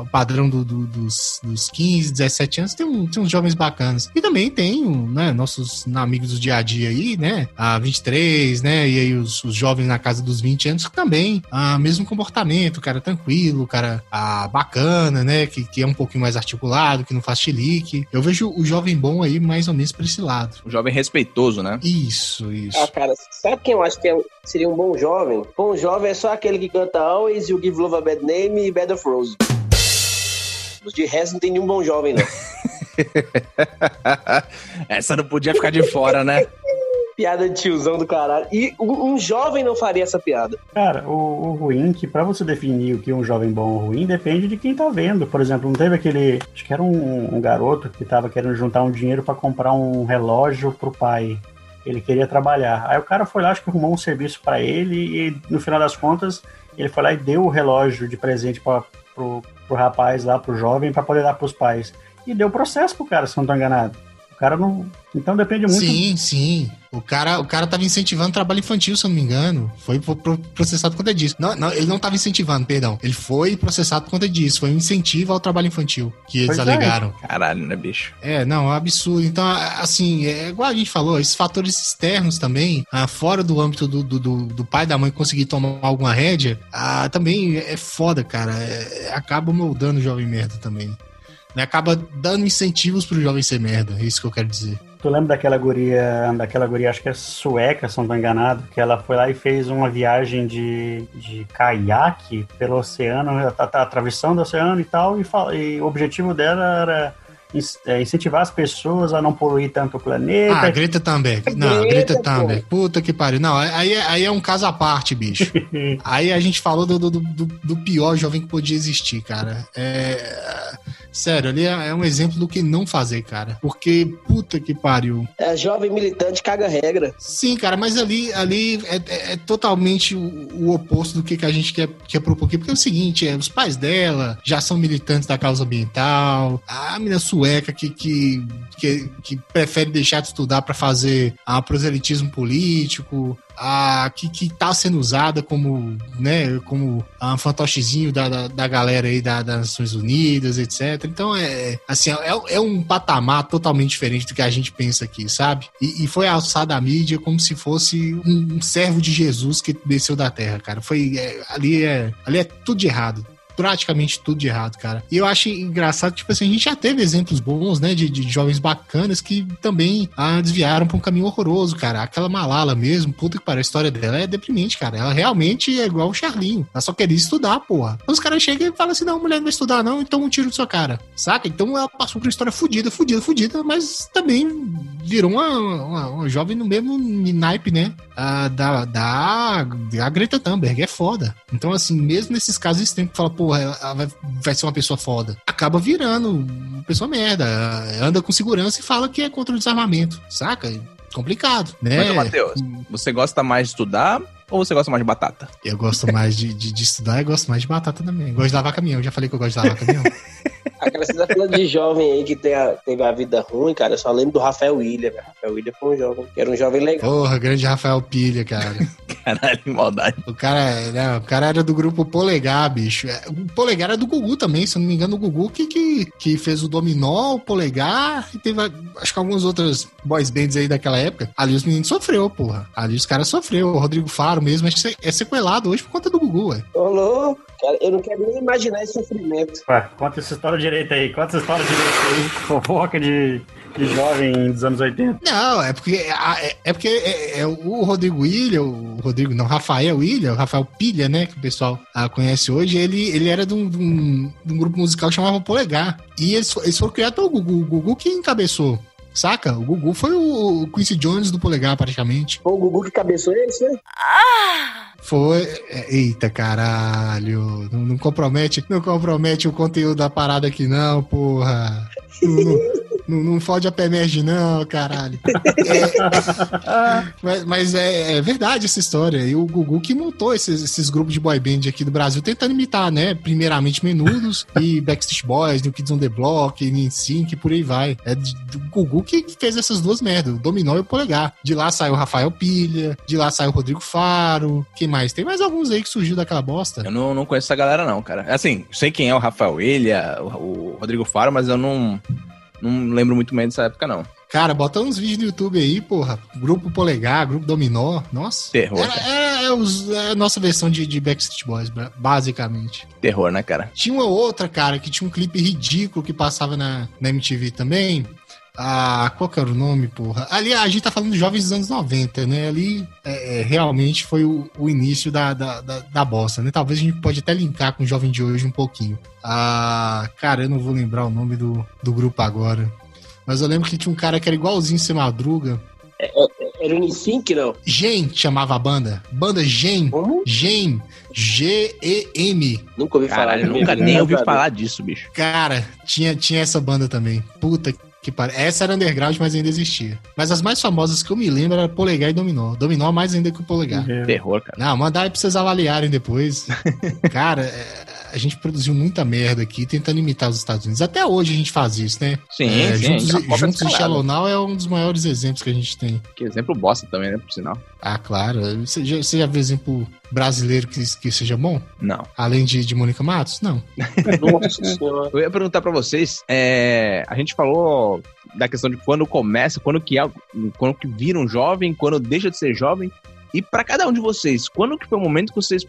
o padrão do- do- dos, dos 15, 17 anos, tem, um- tem uns jovens bacanas. E também tem um, né, nossos amigos do dia a dia aí, né? A 23, né? E aí os, os jovens na casa dos 20 anos que também, ah, mesmo comportamento, cara tranquilo, cara ah, bacana, né? Que, que é um pouquinho mais articulado, que não faz chilique. Eu vejo o jovem bom aí mais ou menos pra esse lado. O jovem respeitoso, né? Isso, isso. Ah, cara, sabe quem eu acho que é- seria um bom jovem? Bom jovem é só aquele que canta Always, You Give Love a Bad Name e Bed of Rose. De resto, não tem nenhum bom jovem, não. <laughs> Essa não podia ficar de fora, né? Piada de tiozão do caralho. E um jovem não faria essa piada. Cara, o, o ruim, que pra você definir o que é um jovem bom ou ruim, depende de quem tá vendo. Por exemplo, não teve aquele. Acho que era um, um garoto que tava querendo juntar um dinheiro pra comprar um relógio pro pai. Ele queria trabalhar. Aí o cara foi lá, acho que arrumou um serviço pra ele e no final das contas ele foi lá e deu o relógio de presente pra, pro, pro rapaz lá, pro jovem, pra poder dar pros pais. E deu processo pro cara, se não tô enganado. O cara não. Então depende muito. Sim, sim. O cara, o cara tava incentivando trabalho infantil, se eu não me engano. Foi pro- pro- processado por conta disso. Não, não, ele não tava incentivando, perdão. Ele foi processado por conta disso. Foi um incentivo ao trabalho infantil que eles Pois é. alegaram. Caralho, né, bicho? É, não, é um absurdo. Então, assim, é igual a gente falou, esses fatores externos também, ah, fora do âmbito do, do, do- do pai e da mãe conseguir tomar alguma rédea, ah, também é foda, cara. É- acaba moldando o jovem merda também. Né? Acaba dando incentivos pro jovem ser merda. É isso que eu quero dizer. Tu lembra daquela guria, daquela guria, acho que é sueca, se não tô enganado, que ela foi lá e fez uma viagem de, de caiaque pelo oceano, atravessando o oceano e tal, e, e o objetivo dela era incentivar as pessoas a não poluir tanto o planeta. Ah, Greta Thunberg. Não, Greta, Greta Thunberg. Puta que pariu. Não, aí, é- aí é um caso à parte, bicho. <laughs> aí a gente falou do, do, do, do pior jovem que podia existir, cara. É. Sério, ali é é um exemplo do que não fazer, cara. Porque, puta que pariu. É jovem militante caga regra. Sim, cara, mas ali, ali é, é- é totalmente o, o oposto do que, que a gente quer, quer propor aqui. Porque é o seguinte, é, os pais dela já são militantes da causa ambiental, a menina sueca que, que, que, que prefere deixar de estudar para fazer a proselitismo político, a, que, que tá sendo usada como, né, como um fantochezinho da, da, da galera aí da, das Nações Unidas, etc. Então é, assim, é, é um patamar totalmente diferente do que a gente pensa aqui, sabe? E, e foi alçada a mídia como se fosse um, um servo de Jesus que desceu da terra, cara. Foi, é, ali, é, ali é tudo de errado praticamente tudo de errado, cara. E eu acho engraçado, tipo assim, a gente já teve exemplos bons, né, de, de jovens bacanas que também ah, desviaram pra um caminho horroroso, cara. Aquela Malala mesmo, puta que pariu, a história dela é deprimente, cara. Ela realmente é igual o Charlinho. Ela só queria estudar, porra. Os caras chegam e falam assim, não, mulher não vai estudar não, então um tiro de sua cara, saca? Então ela passou por uma história fodida, fodida, fodida, mas também virou uma, uma, uma jovem no mesmo naipe, né, ah, da, da, da Greta Thunberg, é foda. Então, assim, mesmo nesses casos extremos que fala, porra, ela vai, vai ser uma pessoa foda, acaba virando uma pessoa merda, anda com segurança e fala que é contra o desarmamento, saca? Complicado, né? Mas, Matheus, você gosta mais de estudar ou você gosta mais de batata? Eu gosto mais de, de, de estudar e gosto mais de batata também. Gosto de lavar caminhão, já falei que eu gosto de lavar caminhão. <laughs> Aquela você tá falando de jovem aí que tem a- teve a vida ruim, cara. Eu só lembro do Rafael William. velho. Rafael William foi um jovem, que era um jovem legal. Porra, grande Rafael Pilha, cara. <laughs> Caralho, maldade. O cara, né, o cara era do grupo Polegar, bicho. É, O Polegar era do Gugu também, se eu não me engano, o Gugu que, que, que fez o Dominó, o Polegar e teve, acho que algumas outras boys bands aí daquela época. Ali os meninos sofreu, porra. Ali os caras sofreu. O Rodrigo Faro mesmo é é sequelado hoje por conta do Gugu, ué. Ô, louco, cara, eu não quero nem imaginar esse sofrimento. Ué, conta essa história direita aí, conta essa história direita aí, fofoca de, de jovem dos anos 80. Não, é porque, é, é porque é, é o Rodrigo William, o Rodrigo, não, Rafael William, Rafael Pilha, né, que o pessoal ah, conhece hoje, ele, ele era de um, de um- de um grupo musical que chamava Polegar. E eles, eles foram criados pelo Gugu, o Gugu que encabeçou. Saca? O Gugu foi o, Quincy Jones do Polegar, praticamente. Foi o Gugu que cabeçou eles, né? Foi. é, Eita, caralho. Não, não compromete, não compromete o conteúdo da parada aqui, não, porra. <laughs> Não, não, não, fode a PEMERG, não, caralho. <laughs> É, mas mas é, é verdade essa história. E o Gugu que montou esses, esses grupos de boy band aqui do Brasil, tentando imitar, né? Primeiramente Menudos <laughs> e Backstreet Boys, New Kids on the Block, NSYNC e por aí vai. É do Gugu que fez essas duas merdas, o Dominó e o Polegar. De lá saiu o Rafael Pilha, de lá saiu o Rodrigo Faro. Quem mais? Tem mais alguns aí que surgiu daquela bosta. Eu não, não conheço essa galera, não, cara. Assim, sei quem é o Rafael William, o, o Rodrigo Faro, mas eu não, não lembro muito bem dessa época, não. Cara, bota uns vídeos no YouTube aí, porra. Grupo Polegar, Grupo Dominó. Nossa. Terror, é, é é a nossa versão de, de Backstreet Boys, ba- basicamente. Terror, né, cara? Tinha uma outra, cara, que tinha um clipe ridículo que passava na, na MTV também. Ah, qual que era o nome, porra? Ali a gente tá falando de jovens dos anos 90, né? Ali é, é, realmente foi o, o início da, da, da, da bossa, né? Talvez a gente pode até linkar com o jovem de hoje um pouquinho. Ah, cara, eu não vou lembrar o nome do, do grupo agora. Mas eu lembro que tinha um cara que era igualzinho Sem Madruga. É, Era o Nisink, não? Gen chamava a banda. Banda Gen. Gen. G-E-M. Nunca ouvi falar. Caralho, nunca nem ouvi falar disso, bicho. Cara, tinha, tinha essa banda também. Puta que. Essa era underground, mas ainda existia. Mas as mais famosas que eu me lembro era Polegar e Dominó. Dominó mais ainda que o Polegar. Terror, cara. Não, mandar aí pra vocês avaliarem depois. <laughs> cara, é, a gente produziu muita merda aqui tentando imitar os Estados Unidos. Até hoje a gente faz isso, né? Sim, É, sim, Juntos, Copa juntos e. Shallow Now é um dos maiores exemplos que a gente tem. Que exemplo bosta também, né, por sinal. Ah, claro. Você já, você já viu exemplo brasileiro que, que seja bom? Não. Além de, de Mônica Matos? Não. <laughs> Nossa senhora. Eu ia perguntar pra vocês, é, a gente falou da questão de quando começa, quando que é, quando que vira um jovem, quando deixa de ser jovem. E pra cada um de vocês, quando que foi o momento que vocês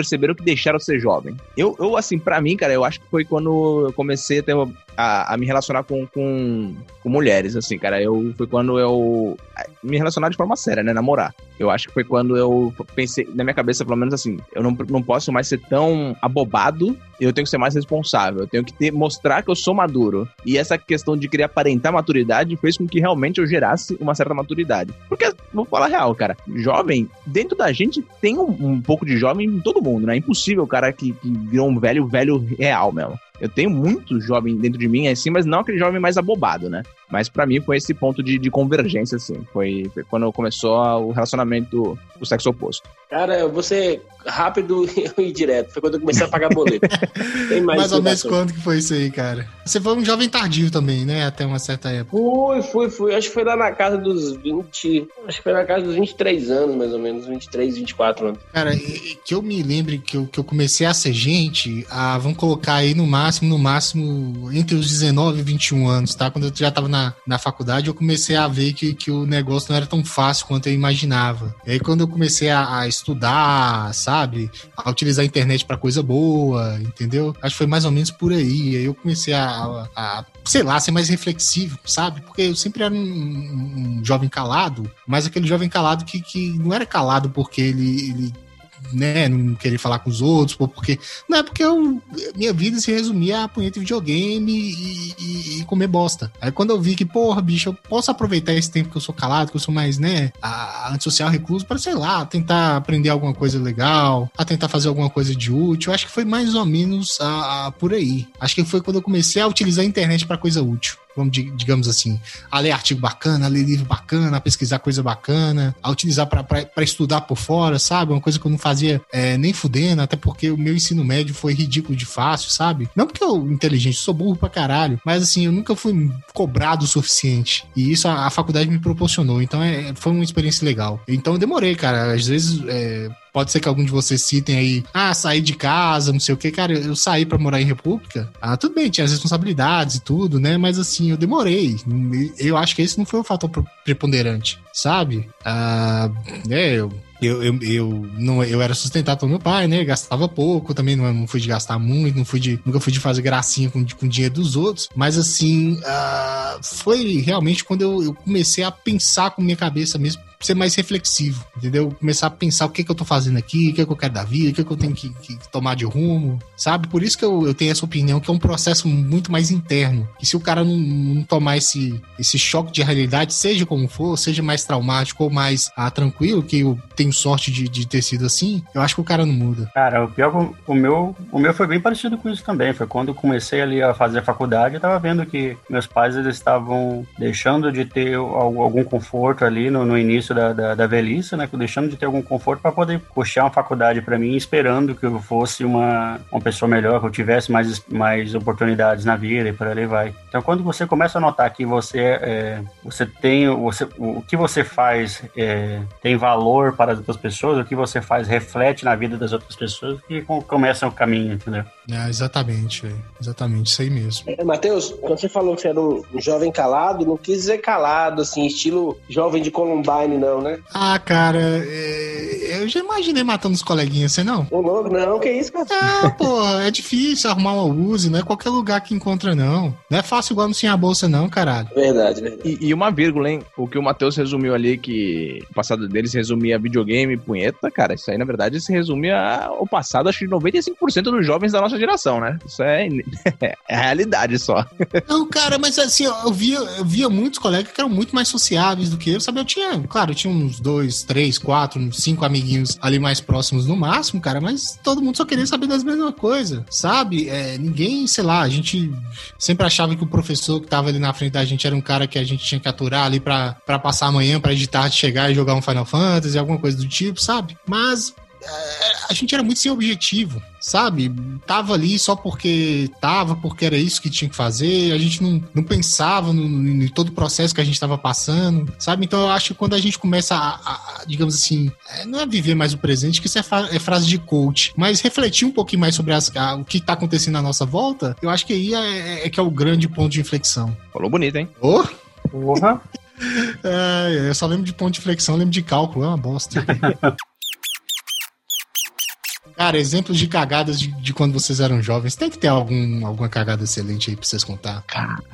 perceberam que deixaram de ser jovem? Eu, eu assim, pra mim, cara, eu acho que foi quando eu comecei a, ter uma- a, a me relacionar com, com, com mulheres, assim, cara. Eu, foi quando eu me relacionar de forma séria, né, namorar. Eu acho que foi quando eu pensei, na minha cabeça, pelo menos assim, eu não, não posso mais ser tão abobado, eu tenho que ser mais responsável, eu tenho que ter, mostrar que eu sou maduro. E essa questão de querer aparentar maturidade fez com que realmente eu gerasse uma certa maturidade. Porque, vou falar real, cara, jovem, dentro da gente tem um, um pouco de jovem em todo mundo, né? É impossível o cara que, que virou um velho, velho real mesmo. Eu tenho muito jovem dentro de mim, assim, mas não aquele jovem mais abobado, né? Mas pra mim foi esse ponto de, de convergência, assim. Foi, foi quando começou a- o relacionamento do sexo oposto. Cara, eu vou ser rápido <laughs> e direto. Foi quando eu comecei a pagar boleto. <laughs> Tem mais, Mais ou menos quando que foi isso aí, cara? Você foi um jovem tardio também, né? Até uma certa época. Fui, fui, fui. Acho que foi lá na casa dos 20. Acho que foi na casa dos 23 anos, mais ou menos. 23, 24 anos. Cara, que eu me lembre que eu, que eu comecei a ser gente, ah, vamos colocar aí no máximo, no máximo, entre os 19 e 21 anos, tá? Quando eu já tava na, na faculdade, eu comecei a ver que, que o negócio não era tão fácil quanto eu imaginava. E aí, quando eu comecei a, a estudar, sabe? A utilizar a internet pra coisa boa, entendeu? Acho que foi mais ou menos por aí. Aí eu comecei a, a- a, sei lá, ser mais reflexivo, sabe? Porque eu sempre era um, um jovem calado, mas aquele jovem calado que, que não era calado porque ele, ele né, não querer falar com os outros, ou porque. Não, é porque eu, minha vida se resumia a punheta de videogame e, e- e comer bosta. Aí quando eu vi que, porra, bicho, eu posso aproveitar esse tempo que eu sou calado, que eu sou mais, né, a- antissocial recluso, para sei lá, tentar aprender alguma coisa legal, a tentar fazer alguma coisa de útil. Acho que foi mais ou menos a, a- por aí. Acho que foi quando eu comecei a utilizar a internet para coisa útil. Vamos, di- digamos assim, a ler artigo bacana, a ler livro bacana, a pesquisar coisa bacana, a utilizar para estudar por fora, sabe? Uma coisa que eu não fazia é, nem fudendo, até porque o meu ensino médio foi ridículo de fácil, sabe? Não porque eu inteligente, sou burro pra caralho, mas assim, eu nunca fui cobrado o suficiente. E isso a, a faculdade me proporcionou. Então é, foi uma experiência legal. Então eu demorei, cara. Às vezes. é, Pode ser que algum de vocês citem aí, ah, sair de casa, não sei o que, cara, eu saí pra morar em República. Ah, tudo bem, tinha as responsabilidades e tudo, né? Mas assim, eu demorei. Eu acho que esse não foi o fator pre- preponderante, sabe? Ah, é, eu. Eu, eu, eu, não, eu era sustentado pelo meu pai, né? Gastava pouco, também não, não fui de gastar muito, não fui de, nunca fui de fazer gracinha com, com dinheiro dos outros. Mas assim, ah, foi realmente quando eu, eu comecei a pensar com minha cabeça mesmo, ser mais reflexivo, entendeu? Começar a pensar o que, que eu tô fazendo aqui, o que, que eu quero da vida, o que, que eu tenho que, que tomar de rumo, sabe? Por isso que eu, eu tenho essa opinião, que é um processo muito mais interno. E se o cara não, não tomar esse, esse choque de realidade, seja como for, seja mais traumático ou mais ah, tranquilo, que eu tenho sorte de, de ter sido assim, eu acho que o cara não muda. Cara, o pior o- meu, o meu foi bem parecido com isso também. Foi quando eu comecei ali a fazer a faculdade, eu tava vendo que meus pais eles estavam deixando de ter al- algum conforto ali no, no início da, da, da velhice, né? Deixando de ter algum conforto para poder puxar uma faculdade para mim, esperando que eu fosse uma, uma pessoa melhor, que eu tivesse mais, mais oportunidades na vida e por ali vai. Então, quando você começa a notar que você, é, você tem, você, o que você faz é, tem valor para as outras pessoas, o que você faz reflete na vida das outras pessoas e com- começa o caminho, entendeu? É, exatamente, velho. Exatamente, isso aí mesmo. É, Matheus, quando você falou que você era um jovem calado, não quis dizer calado, assim, estilo jovem de Columbine, não, né? Ah, cara, é, eu já imaginei matando os coleguinhas, você não? Ô, louco, não, que isso, cara? Ah, pô, é difícil arrumar uma Uzi, não é qualquer lugar que encontra, não. Não é fácil igual no Sem a Bolsa, não, caralho. Verdade, verdade. E, e uma vírgula, hein? O que o Matheus resumiu ali, que o passado dele se resumia a videogame e punheta, cara, isso aí na verdade se resume ao passado, acho que de 95% dos jovens da nossa geração, né? Isso é, <laughs> é realidade só. Não, cara, mas assim, eu via, eu via muitos colegas que eram muito mais sociáveis do que eu, sabe? Eu tinha, claro, eu tinha uns dois, três, quatro, cinco amiguinhos ali mais próximos no máximo, cara, mas todo mundo só queria saber das mesmas coisas, sabe? É, ninguém, sei lá, a gente sempre achava que o professor que tava ali na frente da gente era um cara que a gente tinha que aturar ali pra, pra passar amanhã, pra de chegar e jogar um Final Fantasy, alguma coisa do tipo, sabe? Mas a gente era muito sem objetivo, sabe? Tava ali só porque tava, porque era isso que tinha que fazer, a gente não, não pensava no, no- em todo o processo que a gente estava passando, sabe? Então eu acho que quando a gente começa a, a- a, digamos assim, é, não é viver mais o presente, que isso é, fa- é frase de coach, mas refletir um pouquinho mais sobre as- a- o que tá acontecendo à nossa volta, eu acho que aí é, é que é o grande ponto de inflexão. Falou bonito, hein? Ô! Porra! <laughs> É, eu só lembro de ponto de flexão, lembro de cálculo, é uma bosta. <laughs> Cara, exemplos de cagadas de, de quando vocês eram jovens. Tem que ter algum, alguma cagada excelente aí pra vocês contar.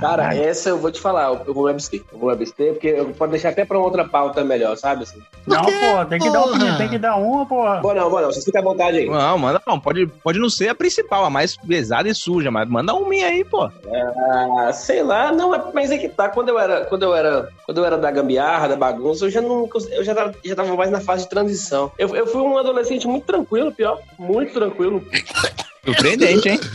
Cara, essa eu vou te falar, eu eu vou me abster. Eu vou me abster, porque eu pode deixar até pra outra pauta melhor, sabe? Assim. Não, pô, tem que dar opinião, tem que dar uma, pô. Bom, não, bom, não, vocês ficam à vontade aí. Não, manda não. Pode, pode não ser a principal, a mais pesada e suja, mas manda um minha aí, pô. Ah, sei lá, não, é- mas é que tá. Quando eu era, quando eu era, quando eu era da gambiarra, da bagunça, eu já não, eu já tava, já tava mais na fase de transição. Eu, eu fui um adolescente muito tranquilo, pior, muito tranquilo. Surpreendente, hein? <laughs>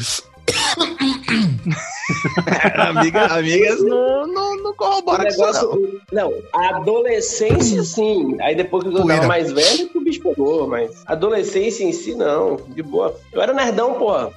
Amiga, amigas não, não, não corroboram com isso, negócio, não. adolescência sim. Aí depois que eu Poeira. tava mais velho, que o bicho pegou, mas adolescência em si não, de boa. Eu era nerdão, porra.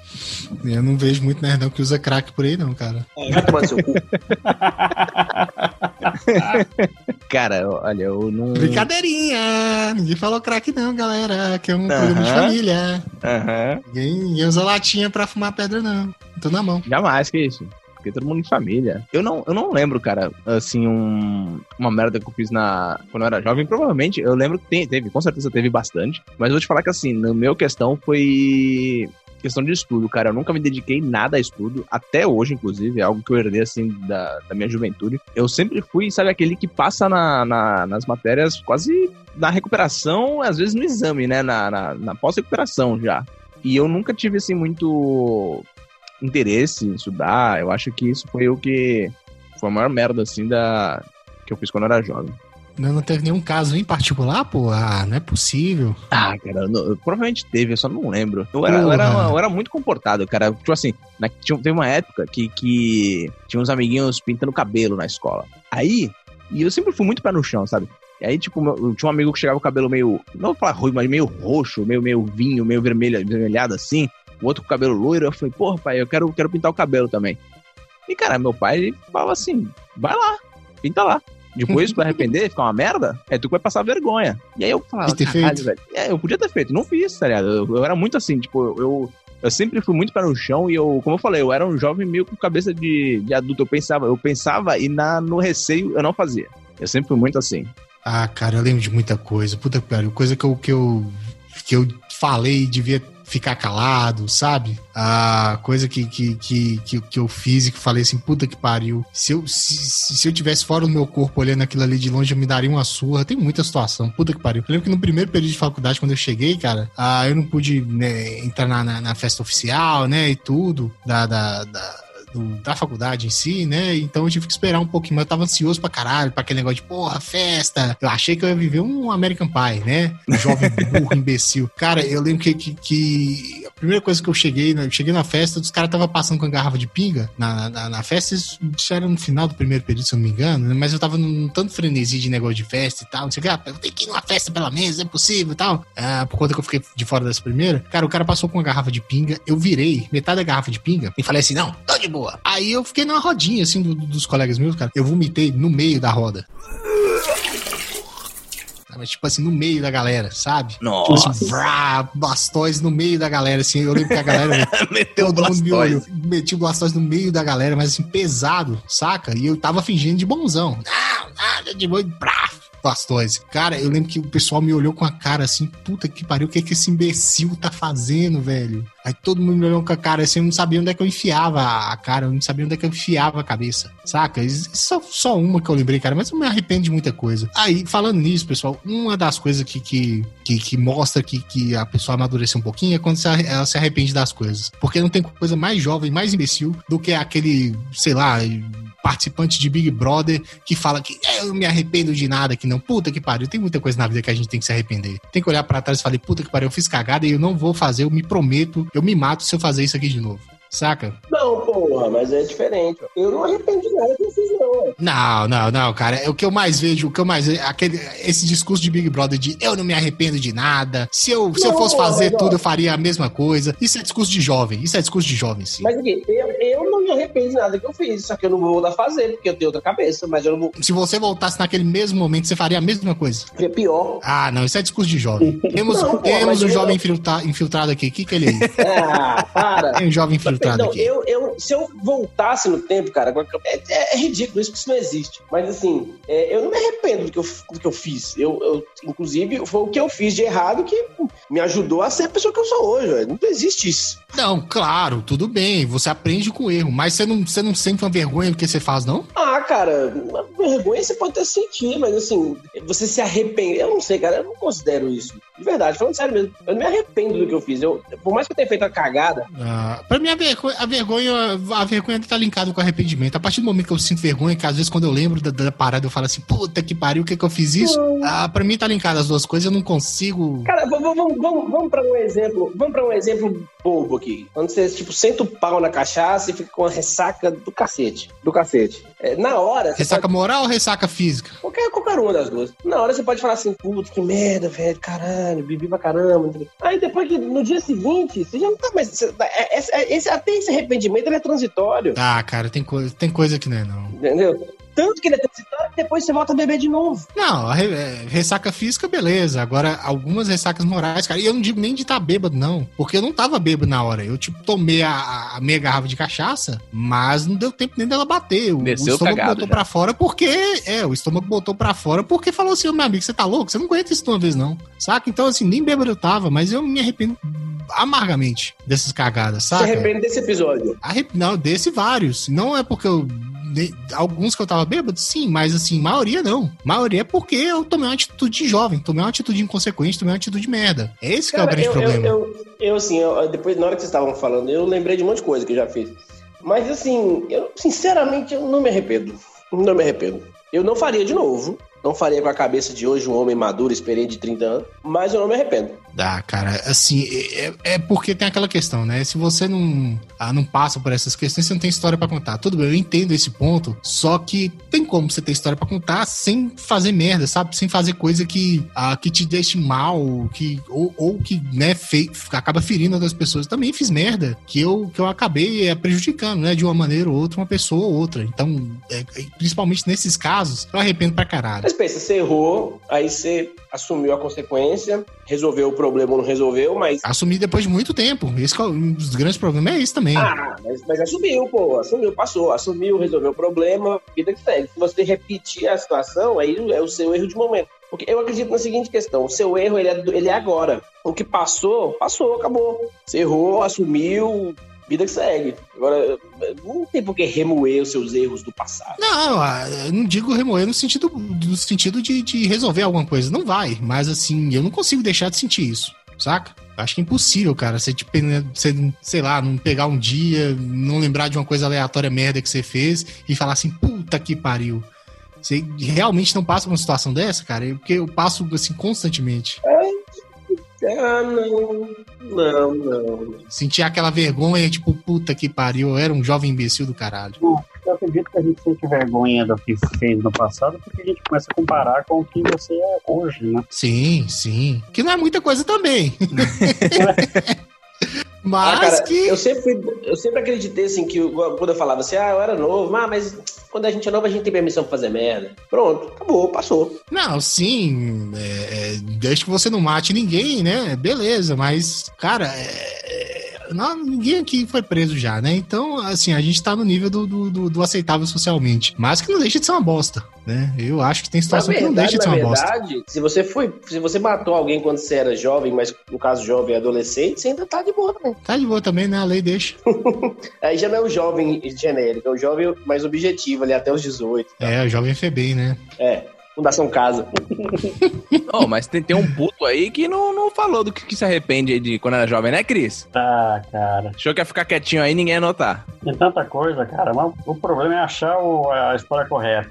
Eu não vejo muito nerdão que usa crack por aí, não, cara. É, vai tomar seu cu. <laughs> <laughs> Cara, olha, eu não. Brincadeirinha! Ninguém falou crack, não, galera. Que é um programa de Aham. família. Aham. Ninguém, ninguém usa latinha pra fumar pedra, não. Tô na mão. Jamais, que isso. Porque todo mundo em família. Eu não, eu não lembro, cara, assim, um, uma merda que eu fiz na, quando eu era jovem. Provavelmente, eu lembro que tem- teve, com certeza teve bastante. Mas eu vou te falar que, assim, no meu questão foi questão de estudo, cara. Eu nunca me dediquei nada a estudo, até hoje, inclusive. É algo que eu herdei, assim, da, da minha juventude. Eu sempre fui, sabe, aquele que passa na, na- nas matérias quase na recuperação, às vezes no exame, né? Na, na, na pós-recuperação já. E eu nunca tive, assim, muito interesse em estudar. Eu acho que isso foi o que foi a maior merda, assim, da que eu fiz quando eu era jovem. Não, não teve nenhum caso em particular, pô? Ah, não é possível. Ah, cara, não- provavelmente teve, eu só não lembro. Eu era, eu era, eu era muito comportado, cara. Tipo assim, na, tinha, teve uma época que, que tinha uns amiguinhos pintando cabelo na escola. Aí, e eu sempre fui muito pé no chão, sabe? E aí, tipo, meu- eu tinha um amigo que chegava com o cabelo meio. Não vou falar ruim, mas meio roxo, meio, meio vinho, meio vermelho, vermelhado assim. O outro com o cabelo loiro. Eu falei, porra, pai, eu quero, quero pintar o cabelo também. E, cara, meu pai ele falava assim: vai lá, pinta lá. Depois, tu <laughs> vai arrepender, ficar uma merda, é tu que vai passar vergonha. E aí eu falava, caralho, velho. É, eu podia ter feito, não fiz, tá ligado? Eu, eu era muito assim, tipo, eu, eu sempre fui muito pé no chão e eu, como eu falei, eu era um jovem meio com cabeça de, de adulto. Eu pensava, eu pensava e na, no receio eu não fazia. Eu sempre fui muito assim. Ah, cara, eu lembro de muita coisa. Puta que pariu. Coisa que eu, que eu, que eu falei e devia ficar calado, sabe? Ah, coisa que, que, que, que, que eu fiz e que falei assim, puta que pariu. Se eu, se se eu tivesse fora do meu corpo olhando aquilo ali de longe, eu me daria uma surra. Tem muita situação, puta que pariu. Eu lembro que no primeiro período de faculdade, quando eu cheguei, cara, ah, eu não pude né, entrar na, na, na festa oficial, né, e tudo, da, da, da, do- da faculdade em si, né? Então eu tive que esperar um pouquinho, mas eu tava ansioso pra caralho, pra aquele negócio de porra, festa. Eu achei que eu ia viver um American Pie, né? Um jovem <laughs> burro, imbecil. Cara, eu lembro que, que, que a primeira coisa que eu cheguei? Eu cheguei na festa, os caras tava passando com a garrafa de pinga na, na, na festa, isso era no final do primeiro período, se eu não me engano, né? mas eu tava num tanto frenesi de negócio de festa e tal, não sei o que, ah, eu tenho que ir numa festa pela mesa, é possível e tal. Ah, por conta que eu fiquei de fora dessa primeira, cara, o cara passou com uma garrafa de pinga, eu virei metade da garrafa de pinga e falei assim, não, tô de boa. Aí eu fiquei numa rodinha, assim, do- do- dos colegas meus, cara, eu vomitei no meio da roda. Mas, tipo assim, no meio da galera, sabe? Nossa. Tipo assim, vrá, Blastoise no meio da galera, assim. Eu lembro que a galera. <laughs> Meteu todo mundo Blastoise. olhou. Meti o Blastoise no meio da galera, mas assim, pesado, saca? E eu tava fingindo de bonzão. Não, nada de boa. e Brá, Blastoise. Cara, eu lembro que o pessoal me olhou com a cara assim, puta que pariu, o que, é que esse imbecil tá fazendo, velho? Aí todo mundo me olhou com a cara assim, eu não sabia onde é que eu enfiava a cara, eu não sabia onde é que eu enfiava a cabeça, saca? Isso é só, só uma que eu lembrei, cara, mas eu me arrependo de muita coisa. Aí, falando nisso, pessoal, uma das coisas que, que, que, que mostra que, que a pessoa amadureceu um pouquinho é quando ela se arrepende das coisas. Porque não tem coisa mais jovem, mais imbecil do que aquele, sei lá, participante de Big Brother que fala que "É, eu me arrependo de nada, que não, puta que pariu, tem muita coisa na vida que a gente tem que se arrepender. Tem que olhar pra trás e falar, puta que pariu, eu fiz cagada e eu não vou fazer, eu me prometo, eu me mato se eu fazer isso aqui de novo. Saca? Não, porra, mas é diferente. Eu não arrependo de nada que eu fiz, não. ué. Não, não, não, cara. É o que eu mais vejo, o que eu mais vejo, aquele, esse discurso de Big Brother de eu não me arrependo de nada. Se eu, se eu Não, fosse fazer ó. tudo, eu faria a mesma coisa. Isso é discurso de jovem. Isso é discurso de jovem, sim. Mas aqui, eu, eu não me arrependo de nada que eu fiz, só que eu não vou a fazer, porque eu tenho outra cabeça, mas eu não vou. Se você voltasse naquele mesmo momento, você faria a mesma coisa. É pior. Ah, não, isso é discurso de jovem. <laughs> Temos, Não, temos um eu- jovem infiltra- infiltrado aqui. O que, que ele é? <laughs> Ah, para. Tem um jovem infiltrado Não, aqui. eu, eu, se eu voltasse no tempo, cara, é, é- é ridículo isso, porque isso não existe. Mas assim, é, eu não me arrependo do que eu, do que eu fiz. Eu, eu, inclusive, foi o que eu fiz de errado que me ajudou a ser a pessoa que eu sou hoje. velho. Não existe isso. Não, claro, tudo bem. Você aprende com o erro, mas você não, você não sente uma vergonha do que você faz, não? Ah, cara, uma vergonha você pode até sentir, mas assim, você se arrepende. Eu não sei, cara, eu não considero isso. De verdade, falando sério mesmo. Eu não me arrependo do que eu fiz. Eu, por mais que eu tenha feito uma cagada, Ah, pra mim, a vergonha, a vergonha, a vergonha tá linkada com arrependimento. A partir do momento que eu sinto vergonha, que às vezes quando eu lembro da, da parada, eu falo assim, puta que pariu, o que que eu fiz isso? Ah, pra mim tá linkado as duas coisas, eu não consigo. Cara, vamos, vamos, vamos, vamos para um exemplo. Vamos para um exemplo bobo aqui. Quando você, tipo, senta o pau na cachaça e fica com a ressaca do cacete. Do cacete. É, na hora. Ressaca pode- moral ou ressaca física? Qualquer, qualquer uma das duas. Na hora você pode falar assim, puta, que merda, velho, caralho, bebi pra caramba. Aí depois que no dia seguinte, você já não tá mais. você- é- é- esse- até esse arrependimento ele é transitório. Ah, cara, tem coisa, tem coisa que não é, não. Entendeu? Tanto que ele é transitório que depois você volta a beber de novo. Não, a re- é, ressaca física, beleza. Agora, algumas ressacas morais, cara, e eu não digo nem de estar bêbado, não. Porque eu não tava bêbado na hora. Eu, tipo, tomei a, a meia garrafa de cachaça, mas não deu tempo nem dela bater. O, o estômago cagado botou já. pra fora porque. É, o estômago botou pra fora porque falou assim: "Ô, meu amigo, você tá louco? Você não aguenta isso de uma vez, não. Saca? Então, assim, nem bêbado eu tava, mas eu me arrependo amargamente dessas cagadas, Você saca? arrepende desse episódio. Arrep- Não, desse vários. Não é porque eu. De- Alguns que eu tava bêbado, sim, mas assim, maioria não. Maioria é porque eu tomei uma atitude de jovem, tomei uma atitude inconsequente, tomei uma atitude de merda. É esse que é o Cara, grande eu, problema. Eu, eu, eu, assim, eu- depois, na hora que vocês estavam falando, eu lembrei de um monte de coisa que eu já fiz. Mas, assim, eu, sinceramente, eu não me arrependo. Não me arrependo. Eu não faria de novo. Não faria com a cabeça de hoje um homem maduro, experiente de 30 anos. Mas eu não me arrependo. Dá, cara, assim, é, é porque tem aquela questão, né? Se você não, ah, não passa por essas questões, você não tem história pra contar. Tudo bem, eu entendo esse ponto, só que tem como você ter história pra contar sem fazer merda, sabe? Sem fazer coisa que, ah, que te deixe mal, que, ou, ou que, né, fe, acaba ferindo outras pessoas. Também fiz merda, que eu, que eu acabei é, prejudicando, né? De uma maneira ou outra, uma pessoa ou outra. Então, é, é, principalmente nesses casos, eu arrependo pra caralho. Mas pensa, você errou, aí você assumiu a consequência, resolveu o problema ou não resolveu, mas. Assumir depois de muito tempo. Esse é um dos grandes problemas é isso também. Ah, mas, mas assumiu, pô. Assumiu, passou. Assumiu, resolveu o problema, vida que segue. Se você repetir a situação, aí é o seu erro de momento. Porque eu acredito na seguinte questão: o seu erro ele é, ele é agora. O que passou, passou, acabou. Você errou, assumiu, vida que segue. Agora, não tem por que remoer os seus erros do passado. Não, ah, eu não digo remoer no sentido, no sentido de, de resolver alguma coisa. Não vai. Mas assim, eu não consigo deixar de sentir isso. Saca? Acho que é impossível, cara. Você, tipo, você, sei lá, não pegar um dia, não lembrar de uma coisa aleatória merda que você fez e falar assim, puta que pariu. Você realmente não passa por uma situação dessa, cara? Eu- Porque eu passo assim constantemente. Ah, não. Não, não. Sentir aquela vergonha, tipo, puta que pariu, eu era um jovem imbecil do caralho. Eu acredito que a gente sente vergonha do que fez no passado, porque a gente começa a comparar com o que você é hoje, né? Sim, sim. Que não é muita coisa também. <laughs> Mas Ah, cara, que. eu, sempre, eu sempre acreditei assim que quando eu falava assim, ah, eu era novo, ah, mas quando a gente é novo, a gente tem permissão pra fazer merda. Pronto, acabou, passou. Não, sim, é, é, desde que você não mate ninguém, né? Beleza, mas, cara, é, é, não, ninguém aqui foi preso já, né? Então, assim, a gente tá no nível do, do, do- aceitável socialmente. Mas que não deixa de ser uma bosta, né? Eu acho que tem Na situação que não verdade, deixa de ser na uma bosta. verdade, se você foi, se você matou alguém quando você era jovem, mas no caso jovem e adolescente, você ainda tá de boa também. Tá de boa também, né? A lei deixa. <laughs> Aí já não é o jovem genérico, é o jovem mais objetivo ali até os 18. É, o jovem FEBEM, né? É, Fundação Casa. <laughs> Oh, mas tem, tem um puto aí que não, não falou do que, que se arrepende de quando era jovem, né, Cris? Tá, cara. Achou que ia ficar quietinho aí ninguém ia notar. Tem tanta coisa, cara, mas o problema é achar o- a história correta.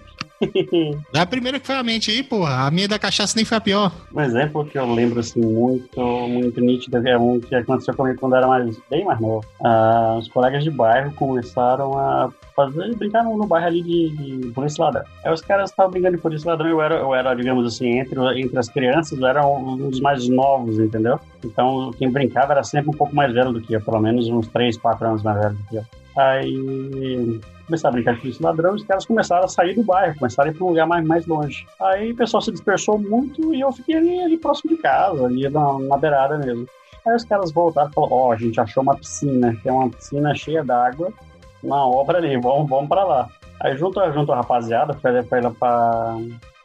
É <laughs> a primeira que foi a mente aí, porra. A minha da cachaça nem foi a pior. Um exemplo que eu lembro assim muito, muito nítido é um que aconteceu comigo quando eu era mais, bem mais novo. Ah, os colegas de bairro começaram a fazer, brincar no, no bairro ali de, de polícia ladrão. Aí os caras estavam brincando de polícia ladrão, eu era, eu era, digamos assim, entre, entre as crianças, eu era um dos mais novos, entendeu? Então quem brincava era sempre um pouco mais velho do que eu, pelo menos uns 3, 4 anos mais velho do que eu. Aí começaram a brincar de polícia ladrão, os caras começaram a sair do bairro, começaram a ir para um lugar mais, mais longe. Aí o pessoal se dispersou muito e eu fiquei ali, ali próximo de casa, ali na, na beirada mesmo. Aí os caras voltaram e falaram, ó, a gente achou uma piscina, que é uma piscina cheia d'água, uma obra ali, vamos, vamos para lá. Aí junto, junto a rapaziada, foi, lá pra,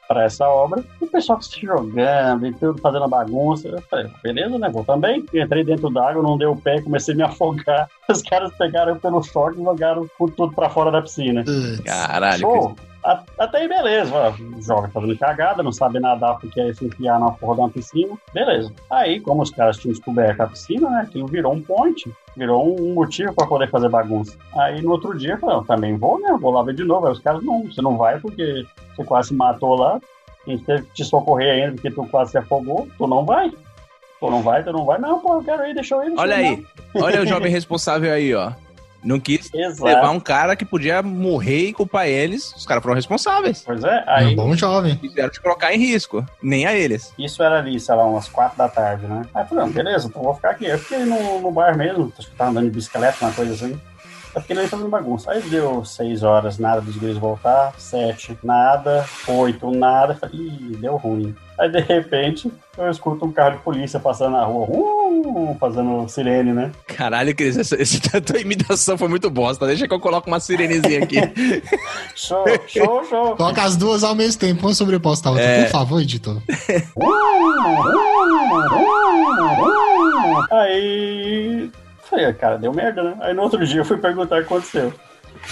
pra essa obra, e o pessoal se jogando e tudo, fazendo bagunça. Eu falei, beleza, né? Vou também. Entrei dentro d'água, não deu pé, comecei a me afogar. <laughs> Os caras pegaram eu pelo choque e jogaram tudo pra fora da piscina. Caralho, Show. Até aí, beleza. Joga fazendo cagada, não sabe nadar porque é se enfiar na porra uma piscina. Beleza. Aí, como os caras tinham descoberto a piscina, né? Aquilo virou um ponte. Virou um motivo pra poder fazer bagunça. Aí no outro dia, eu falei, eu também vou, né? Vou lá ver de novo. Aí os caras, não, você não vai porque você quase se matou lá. A gente teve que te socorrer ainda porque tu quase se afogou. Tu não vai. Tu não vai, tu não vai. Não, pô, eu quero ir, deixa eu ir. deixa Olha eu ir, aí. Olha o <laughs> jovem responsável aí, ó. Não quis Exato. levar um cara que podia morrer e culpar eles. Os caras foram responsáveis. Pois é, aí. Um bom jovem. Quiseram te colocar em risco. Nem a eles. Isso era ali, sei lá, umas quatro da tarde, né? Aí eu falei, não, beleza, então vou ficar aqui. Eu fiquei no, no bar mesmo, acho que tava andando de bicicleta, uma coisa assim. Eu fiquei ali fazendo bagunça. Aí deu seis horas, nada dos guris voltar, sete, nada, oito, nada. Falei, Ih, deu ruim. Aí de repente eu escuto um carro de polícia passando na rua, uh, fazendo sirene, né? Caralho, Cris, essa, essa <laughs> tua imitação foi muito bosta. Deixa que eu coloque uma sirenezinha aqui. <laughs> Show, show, show. Coloca as duas ao mesmo tempo, uma sobreposta a outra. É. Por favor, editor. <laughs> Aí. Falei, cara, deu merda, né? Aí no outro dia eu fui perguntar o que aconteceu.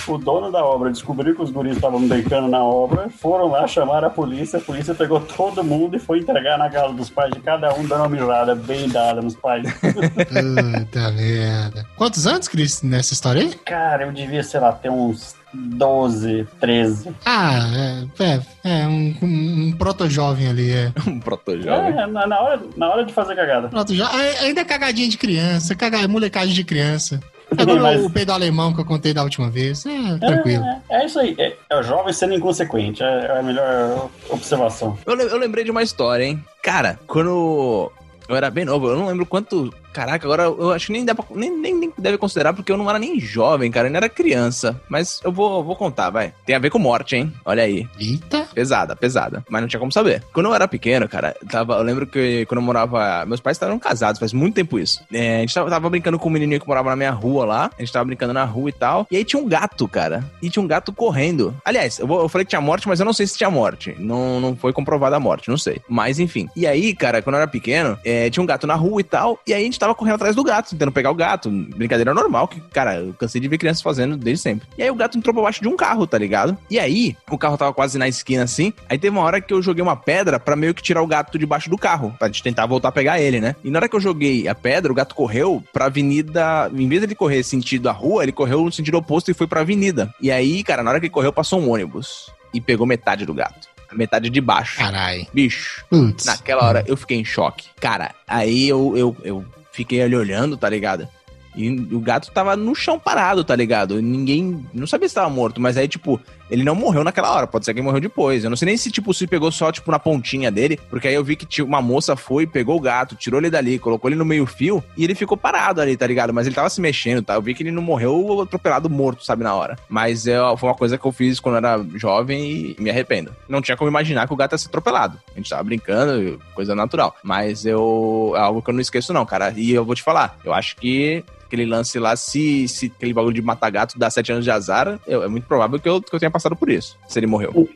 O dono da obra descobriu que os guris estavam brincando na obra, foram lá, chamaram a polícia, a polícia pegou todo mundo e foi entregar na casa dos pais de cada um, dando uma mijada bem dada nos pais. <laughs> Puta merda. Quantos anos, Cris, nessa história aí? Cara, eu devia, sei lá, ter uns 12, 13. Ah, é, é, é um, um, um proto-jovem ali, é. <laughs> um proto-jovem. É, na, na hora, na hora de fazer cagada. Proto-jovem. É, Ainda é cagadinha de criança, caga, molecagem de criança. Agora Mas- o peido alemão que eu contei da última vez. É, tranquilo. É, é isso aí. É, é o jovem sendo inconsequente. É, é a melhor observação. Eu, eu lembrei de uma história, hein? Cara, quando eu era bem novo, eu não lembro quanto. Caraca, agora eu acho que nem, dá pra- nem, nem, nem deve considerar, porque eu não era nem jovem, cara, eu ainda era criança. Mas eu vou, vou contar, vai. Tem a ver com morte, hein? Olha aí. Eita. Pesada, pesada. Mas não tinha como saber. Quando eu era pequeno, cara, tava, eu lembro que quando eu morava. Meus pais estavam casados, faz muito tempo isso. É, a gente tava, tava brincando com um menininho que morava na minha rua lá. A gente tava brincando na rua e tal. E aí tinha um gato, cara. E tinha um gato correndo. Aliás, eu, vou- eu falei que tinha morte, mas eu não sei se tinha morte. Não, não foi comprovada a morte, não sei. Mas enfim. E aí, cara, quando eu era pequeno, é, tinha um gato na rua e tal. E aí a gente tava correndo atrás do gato, tentando pegar o gato. Brincadeira normal, que, cara, eu cansei de ver crianças fazendo desde sempre. E aí o gato entrou pra baixo de um carro, tá ligado? E aí, o carro tava quase na esquina assim. Aí teve uma hora que eu joguei uma pedra pra meio que tirar o gato debaixo do carro. Pra gente tentar voltar a pegar ele, né? E na hora que eu joguei a pedra, o gato correu pra avenida. Em vez de ele correr sentido a rua, ele correu no sentido oposto e foi pra avenida. E aí, cara, na hora que ele correu, passou um ônibus. E pegou metade do gato. Metade de baixo. Carai. Bicho. Putz. Naquela hora eu fiquei em choque. Cara, aí eu, eu, eu fiquei ali olhando, tá ligado? E o gato tava no chão parado, tá ligado? Ninguém. Não sabia se tava morto, mas aí, tipo, ele não morreu naquela hora, pode ser que ele morreu depois. Eu não sei nem se, tipo, se pegou só, tipo, na pontinha dele, porque aí eu vi que tinha uma moça foi, pegou o gato, tirou ele dali, colocou ele no meio fio e ele ficou parado ali, tá ligado? Mas ele tava se mexendo, tá? Eu vi que ele não morreu atropelado morto, sabe, na hora. Mas é, foi uma coisa que eu fiz quando eu era jovem e me arrependo. Não tinha como imaginar que o gato ia ser atropelado. A gente tava brincando, coisa natural. Mas eu. É algo que eu não esqueço, não, cara. E eu vou te falar, eu acho que aquele lance lá, se, se aquele bagulho de matar gato dá sete anos de azar, eu- é muito provável que eu, que eu tenha passado por isso, se ele morreu.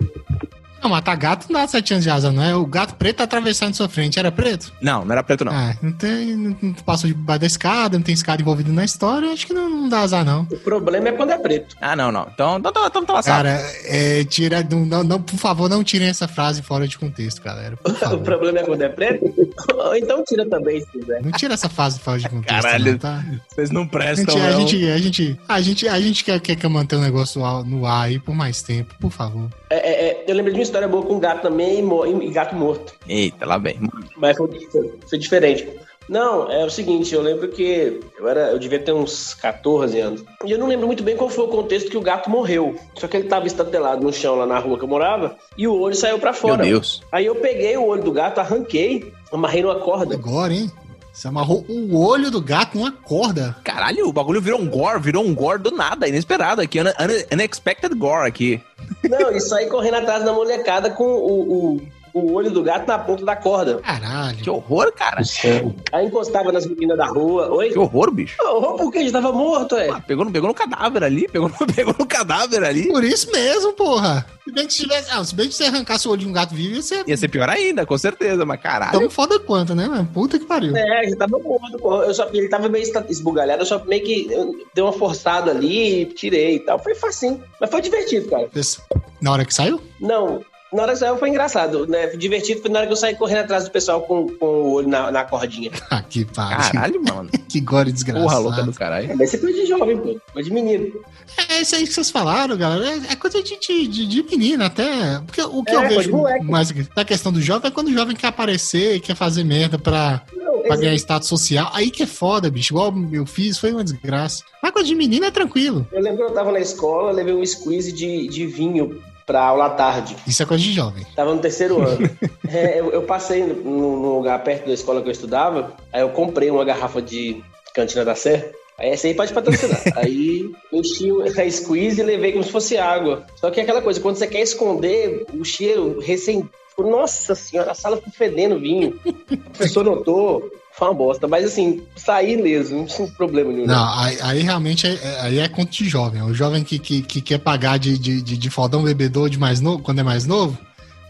Não, matar gato não dá sete anos de asa, não é? O gato preto tá atravessando sua frente. Era preto? Não, não era preto, não. Ah, não tem. Não, não passou debaixo da escada, não tem escada envolvida na história. Acho que não, não dá azar, não. O problema é quando é preto. Ah, não, não. Então, então, então, então tá lá, Cara, é, tira, não, não, não, por favor, não tirem essa frase fora de contexto, galera. Por <laughs> O problema é quando é preto? Ou <laughs> então tira também, se quiser. Não tira essa frase fora de contexto. Caralho, não, tá? vocês não A prestam, gente, a não. gente, a gente, a gente, a gente quer, quer, manter o negócio no ar aí por mais tempo, por favor. É, é, é, eu lembro de uma história boa com gato também e, e gato morto. Eita, lá vem. Mas foi, foi- diferente. Não, é o seguinte, eu lembro que eu era, eu devia ter uns 14 anos. E eu não lembro muito bem qual foi o contexto que o gato morreu. Só que ele tava estatelado no chão lá na rua que eu morava e o olho saiu pra fora. Meu Deus. Aí eu peguei o olho do gato, arranquei, amarrei numa corda. Agora, hein? Você amarrou o olho do gato numa corda. Caralho, o bagulho virou um gore, virou um gore do nada, inesperado aqui, une- une- unexpected gore aqui. Não, e saí correndo atrás da molecada com o, o, o olho do gato na ponta da corda. Caralho. Que horror, cara. Aí encostava nas meninas da rua. Oi? Que horror, bicho. Horror porque a gente tava morto, é. Ah, pegou, no, pegou no cadáver ali, pegou, no- <laughs> pegou no cadáver ali. Por isso mesmo, porra. Se bem que se tivesse. Ah, se bem que você arrancasse o olho de um gato vivo, ia ser Ia ser pior ainda, com certeza, mas caralho. tão foda quanto, né, mano? Puta que pariu. É, a gente tava morto. pô. Eu só, ele tava meio esbugalhado, eu só meio que dei uma forçada ali, tirei e tal. Foi facinho. Mas foi divertido, cara. Na hora que saiu? Não, na hora que saiu foi engraçado, né? Divertido foi na hora que eu saí correndo atrás do pessoal com, com o olho na, na cordinha. <laughs> Ah, que pariu. Caralho, mano. <laughs> que gore desgraçado. Porra louca do caralho. Mas você foi de jovem, pô. Foi de menino. É isso aí que vocês falaram, galera. É, é coisa de, de, de, de menina até. Porque o que É, eu vejo moleque. mais da questão do jovem é quando o jovem quer aparecer, quer fazer merda pra, Não, pra ganhar status social. Aí que é foda, bicho. Igual eu fiz, foi uma desgraça. Mas coisa de menina é tranquilo. Eu lembro que eu tava na escola, levei um squeeze de, de vinho pra aula à tarde. Isso é coisa de jovem. Tava no terceiro <laughs> ano. É, eu, eu passei no, no lugar perto da escola que eu estudava, aí eu comprei uma garrafa de Cantina da Sé. Aí essa aí pode patrocinar. <laughs> aí enchi o- a squeeze e levei como se fosse água. Só que é aquela coisa, quando você quer esconder o cheiro recém. Nossa senhora, a sala ficou fedendo vinho. <laughs> O professor notou. Foi uma bosta. Mas assim, saí mesmo, sem problema nenhum. Não, aí, aí realmente é, é- aí é conta de jovem. O jovem que, que, que quer pagar de, de, de, de fodão bebedor de mais novo, quando é mais novo,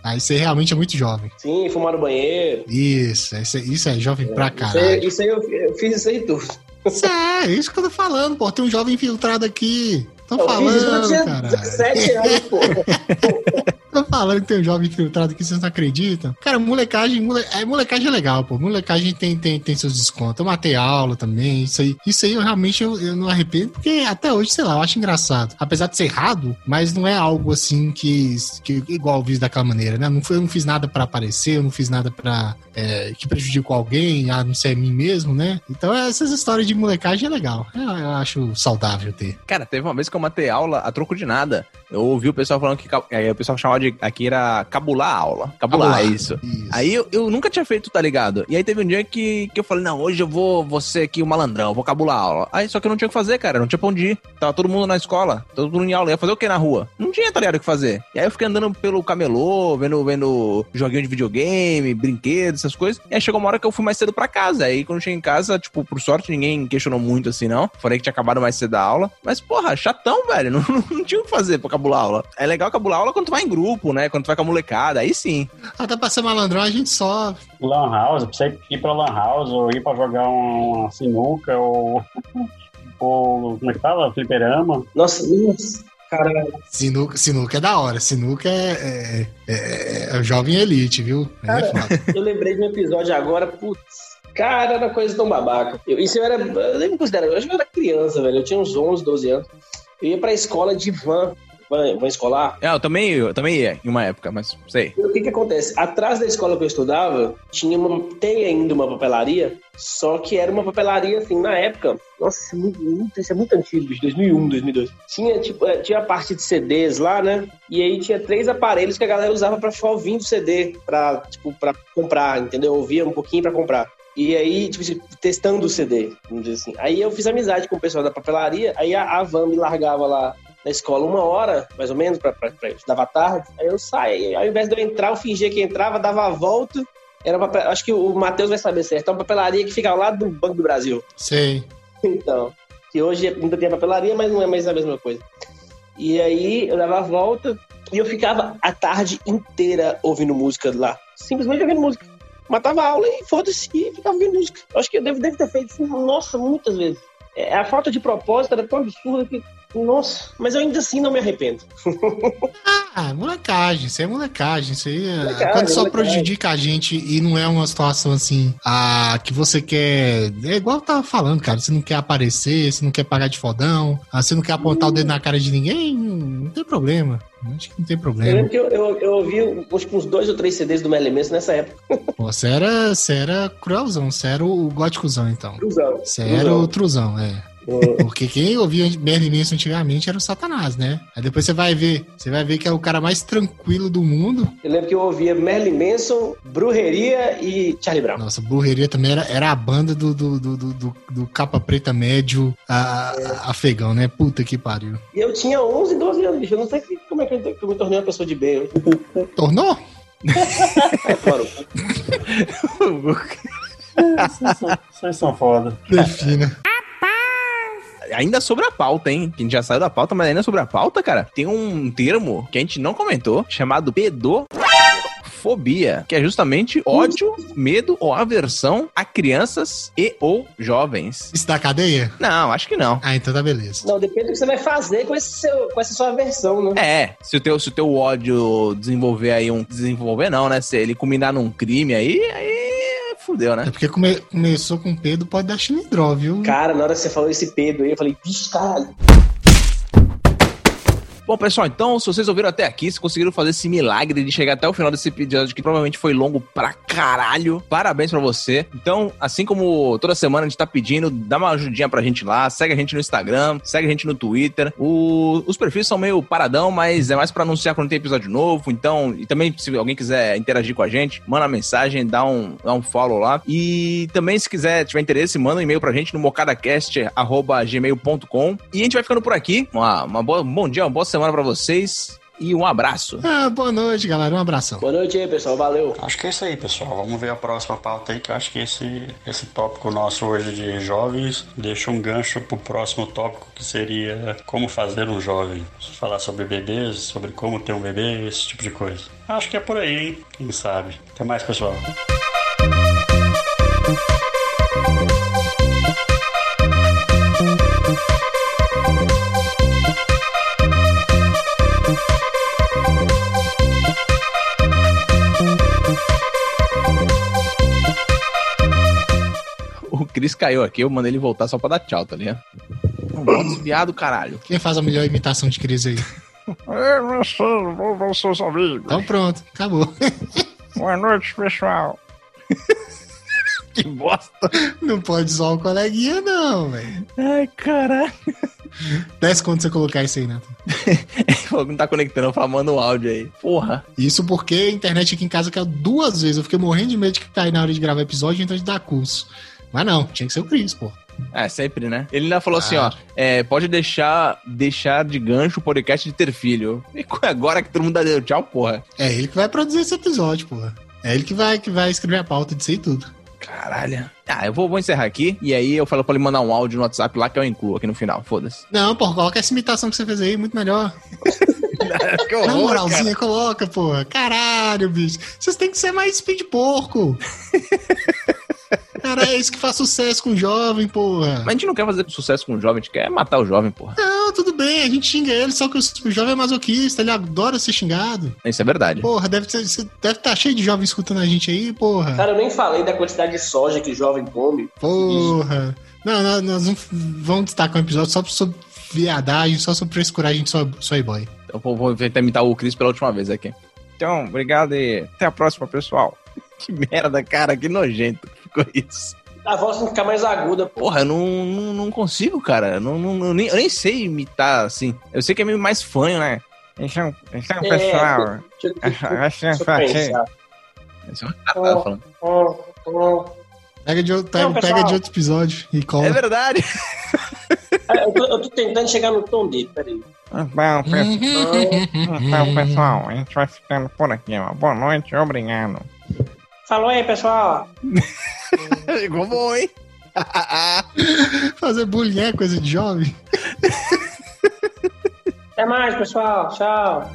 aí você realmente é muito jovem. Sim, fumar no banheiro. Isso, isso, é- isso é jovem pra Isso caralho. aí, isso aí eu, eu fiz isso aí tudo. Isso é, é isso que eu tô falando, pô. Tem um jovem infiltrado aqui. Tô Eu isso falando, tinha cara. 17 anos, pô. <laughs> Tô falando que tem um jovem infiltrado aqui, vocês não acreditam? Cara, molecagem, mole... é, molecagem é legal, pô. Molecagem tem, tem, tem seus descontos. Eu matei aula também. Isso aí, isso aí eu realmente eu, eu não arrependo, porque até hoje, sei lá, eu acho engraçado. Apesar de ser errado, mas não é algo assim que, que igual eu fiz daquela maneira, né? Não foi, eu não fiz nada pra aparecer, eu não fiz nada pra é, que prejudicou alguém, a não ser a mim mesmo, né? Então essas histórias de molecagem é legal. Eu, eu acho saudável ter. Cara, teve uma vez que eu matei aula a troco de nada. Eu ouvi o pessoal falando que. ca- é, o pessoal chamava Aqui era cabular a aula. Cabular, Cabular. é isso. Aí eu, eu nunca tinha feito, tá ligado? E aí teve um dia que, que eu falei, não, hoje eu vou, vou ser aqui o malandrão, vou cabular a aula. Aí só que eu não tinha o que fazer, cara, não tinha pra onde ir. Tava todo mundo na escola, todo mundo em aula. Ia fazer o que na rua? Não tinha, tá ligado, o que fazer. E aí eu fiquei andando pelo camelô, vendo, vendo joguinho de videogame, brinquedos, essas coisas. E aí chegou uma hora que eu fui mais cedo pra casa. Aí quando eu cheguei em casa, tipo, por sorte, ninguém questionou muito assim, não. Falei que tinha acabado mais cedo a aula. Mas, porra, chatão, velho. <laughs> Não, não tinha o que fazer pra cabular a aula. É legal cabular a aula quando tu vai em grupo, né? Quando tu vai com a molecada, aí sim. Até pra ser malandrão, a gente só. Lan House, pra você ir pra Lan House ou ir pra jogar uma, sinuca ou. <laughs> ou. como é que fala? Fliperama. Nossa, nossa, caralho. Sinuca, sinuca é da hora. Sinuca é, é, é, é jovem elite, viu? É Cara, foda. <laughs> eu lembrei de um episódio agora, putz. Cara, era coisa tão babaca. Eu, isso eu era. Eu nem me considero. Eu acho que eu era criança, velho. Eu tinha uns 11, 12 anos. Eu ia pra escola de van. Van, van escolar. É, eu também, eu também ia em uma época, mas sei. O que que acontece? Atrás da escola que eu estudava, tinha uma, tem ainda uma papelaria, só que era uma papelaria, assim, na época, nossa, isso é muito, muito- isso é muito antigo, bicho, 2001, 2002. Tinha, tipo, eh, tinha a parte de CDs lá, né? E aí tinha três aparelhos que a galera usava pra ficar ouvindo CD, pra, tipo, pra comprar, entendeu? Ouvia um pouquinho pra comprar. E aí, tipo assim, testando o CD, vamos dizer assim. Aí eu fiz amizade com o pessoal da papelaria, aí a, a van me largava lá na escola uma hora, mais ou menos, eu estudava à tarde. Aí eu saía, ao invés de eu entrar, eu fingia que entrava, dava a volta. Era uma, papel- acho que o Matheus vai saber certo. É uma papelaria que fica ao lado do Banco do Brasil. Sei. <laughs> Então, que hoje ainda tem a papelaria, mas não é mais a mesma coisa. E aí eu dava a volta e eu ficava a tarde inteira ouvindo música lá. Simplesmente ouvindo música. Matava a aula e foda-se e ficava ouvindo música. Eu acho que eu devo, devo ter feito isso, nossa, muitas vezes. É, a falta de propósito era tão absurda que, nossa, mas eu ainda assim não me arrependo. <laughs> Ah, molecagem, isso é molecagem. Isso aí é. Molecagem, quando só molecagem. prejudica a gente e não é uma situação assim, ah, que você quer. É igual eu tava falando, cara. Você não quer aparecer, você não quer pagar de fodão, ah, você não quer apontar o dedo na cara de ninguém, não, tem problema. Acho que não tem Eu problema. lembro que eu, eu, eu ouvi acho que uns dois ou três CDs do Merlin Manson nessa época. <laughs> Pô, você era, você era cruelzão, você era o góticozão, então. Cruzão. Você era o truzão, é. Porque quem ouvia Merlin Manson antigamente era o Satanás, né? Aí depois você vai ver, você vai ver que é o cara mais tranquilo do mundo. Eu lembro que eu ouvia Merlin Manson, Brujeria e Charlie Brown. Nossa, Burreria também era, era a banda do, do, do, do, do- do capa preta médio a, a- afegão, né? Puta que pariu. E eu tinha 11, 12 anos, bicho. Eu não sei que- como é que eu, me tornei uma pessoa de bem. Tornou? <laughs> Vocês são foda. Defina. Ainda sobre a pauta, hein? Que a gente já saiu da pauta, mas ainda sobre a pauta, cara, tem um termo que a gente não comentou, chamado pedofobia, que é justamente ódio, medo ou aversão a crianças e ou jovens. Isso da cadeia? Não, acho que não. Ah, então tá beleza. Não, depende do que você vai fazer com, esse seu, com essa sua versão, né? É, se o teu, se o teu ódio desenvolver aí um. Desenvolver não, né? Se ele culminar num crime aí, aí fudeu, né? É porque come- começou com Pedro, pode dar chilindró, viu? Cara, na hora que você falou esse Pedro aí, eu falei, vixe, caralho. Bom, pessoal, então, se vocês ouviram até aqui, se conseguiram fazer esse milagre de chegar até o final desse episódio, que provavelmente foi longo pra caralho, parabéns pra você. Então, assim como toda semana a gente tá pedindo, dá uma ajudinha pra gente lá, segue a gente no Instagram, segue a gente no Twitter. O- os perfis são meio paradão, mas é mais pra anunciar quando tem episódio novo. Então, e também, se alguém quiser interagir com a gente, manda mensagem, dá um, dá um follow lá. E também, se quiser, tiver interesse, manda um e-mail pra gente no mocadacast.gmail.com. E a gente vai ficando por aqui. Uma, uma boa, um bom dia, uma boa semana pra vocês e um abraço. Ah, boa noite, galera. Um abração. Boa noite aí, pessoal. Valeu. Acho que é isso aí, pessoal. Vamos ver a próxima pauta aí, que eu acho que esse, esse tópico nosso hoje de jovens deixa um gancho pro próximo tópico, que seria como fazer um jovem. Falar sobre bebês, sobre como ter um bebê, esse tipo de coisa. Acho que é por aí, hein? Quem sabe. Até mais, pessoal. Cris caiu aqui, eu mandei ele voltar só pra dar tchau, tá ligado? Não bota esse viado, caralho. Quem faz a melhor imitação de crise aí? Sei, vou ver seus amigos. Então pronto, acabou. <laughs> Boa noite, pessoal. <laughs> que bosta. Não pode zoar o coleguinha, não, velho. Ai, caralho. Desce quando você colocar isso aí, Neto. <laughs> Que não tá conectando, eu falo, manda um áudio aí. Porra. Isso porque a internet aqui em casa caiu duas vezes. Eu fiquei morrendo de medo de cair na hora de gravar episódio, então de dar curso. Mas não, tinha que ser o Cris, pô. É, sempre, né? Ele ainda falou assim, ó, é, pode deixar, deixar de gancho o podcast de ter filho. E agora que todo mundo deu tchau, porra. É ele que vai produzir esse episódio, porra. É ele que vai, que vai escrever a pauta disso aí tudo. Caralho. Ah, eu vou, vou encerrar aqui. E aí eu falo pra ele mandar um áudio no WhatsApp lá que eu incluo aqui no final. Foda-se. Não, porra, coloca essa imitação que você fez aí, muito melhor. <laughs> que horror, Na moralzinha, cara. coloca, porra. Caralho, bicho. Vocês têm que ser mais speed porco. <laughs> Cara, é isso que faz sucesso com o jovem, porra. Mas a gente não quer fazer sucesso com o jovem, a gente quer matar o jovem, porra. Não, tudo bem, a gente xinga ele, só que o jovem é masoquista, ele adora ser xingado. Isso é verdade. Porra, deve você deve estar cheio de jovens escutando a gente aí, porra. Cara, eu nem falei da quantidade de soja que jovem come. Porra. Não, nós, nós não vamos destacar um episódio só sobre viadagem, só sobre frescuragem de soy, soy boy. Eu vou, vou tentar imitar o Chris pela última vez aqui. Então, obrigado e até a próxima, pessoal. <laughs> Que merda, cara, que nojento ficou isso. A voz tem que ficar mais aguda. pô. Porra, eu não, não, não consigo, cara. Não, não, eu, nem, eu nem sei imitar assim. Eu sei que é meio mais fanho, né? Então, então É, pessoal. é um. Ó, ó. Pega de, outro- pega, pega de outro episódio e cola. É verdade. É, Eu tô, eu tô tentando chegar no tom dele, peraí. Então, pessoal, então, pessoal, a gente vai ficando por aqui. Uma boa noite, obrigado. Falou aí, pessoal. <laughs> <laughs> Igual bom, hein? <laughs> Fazer bullying é coisa de jovem. Até mais, pessoal. Tchau.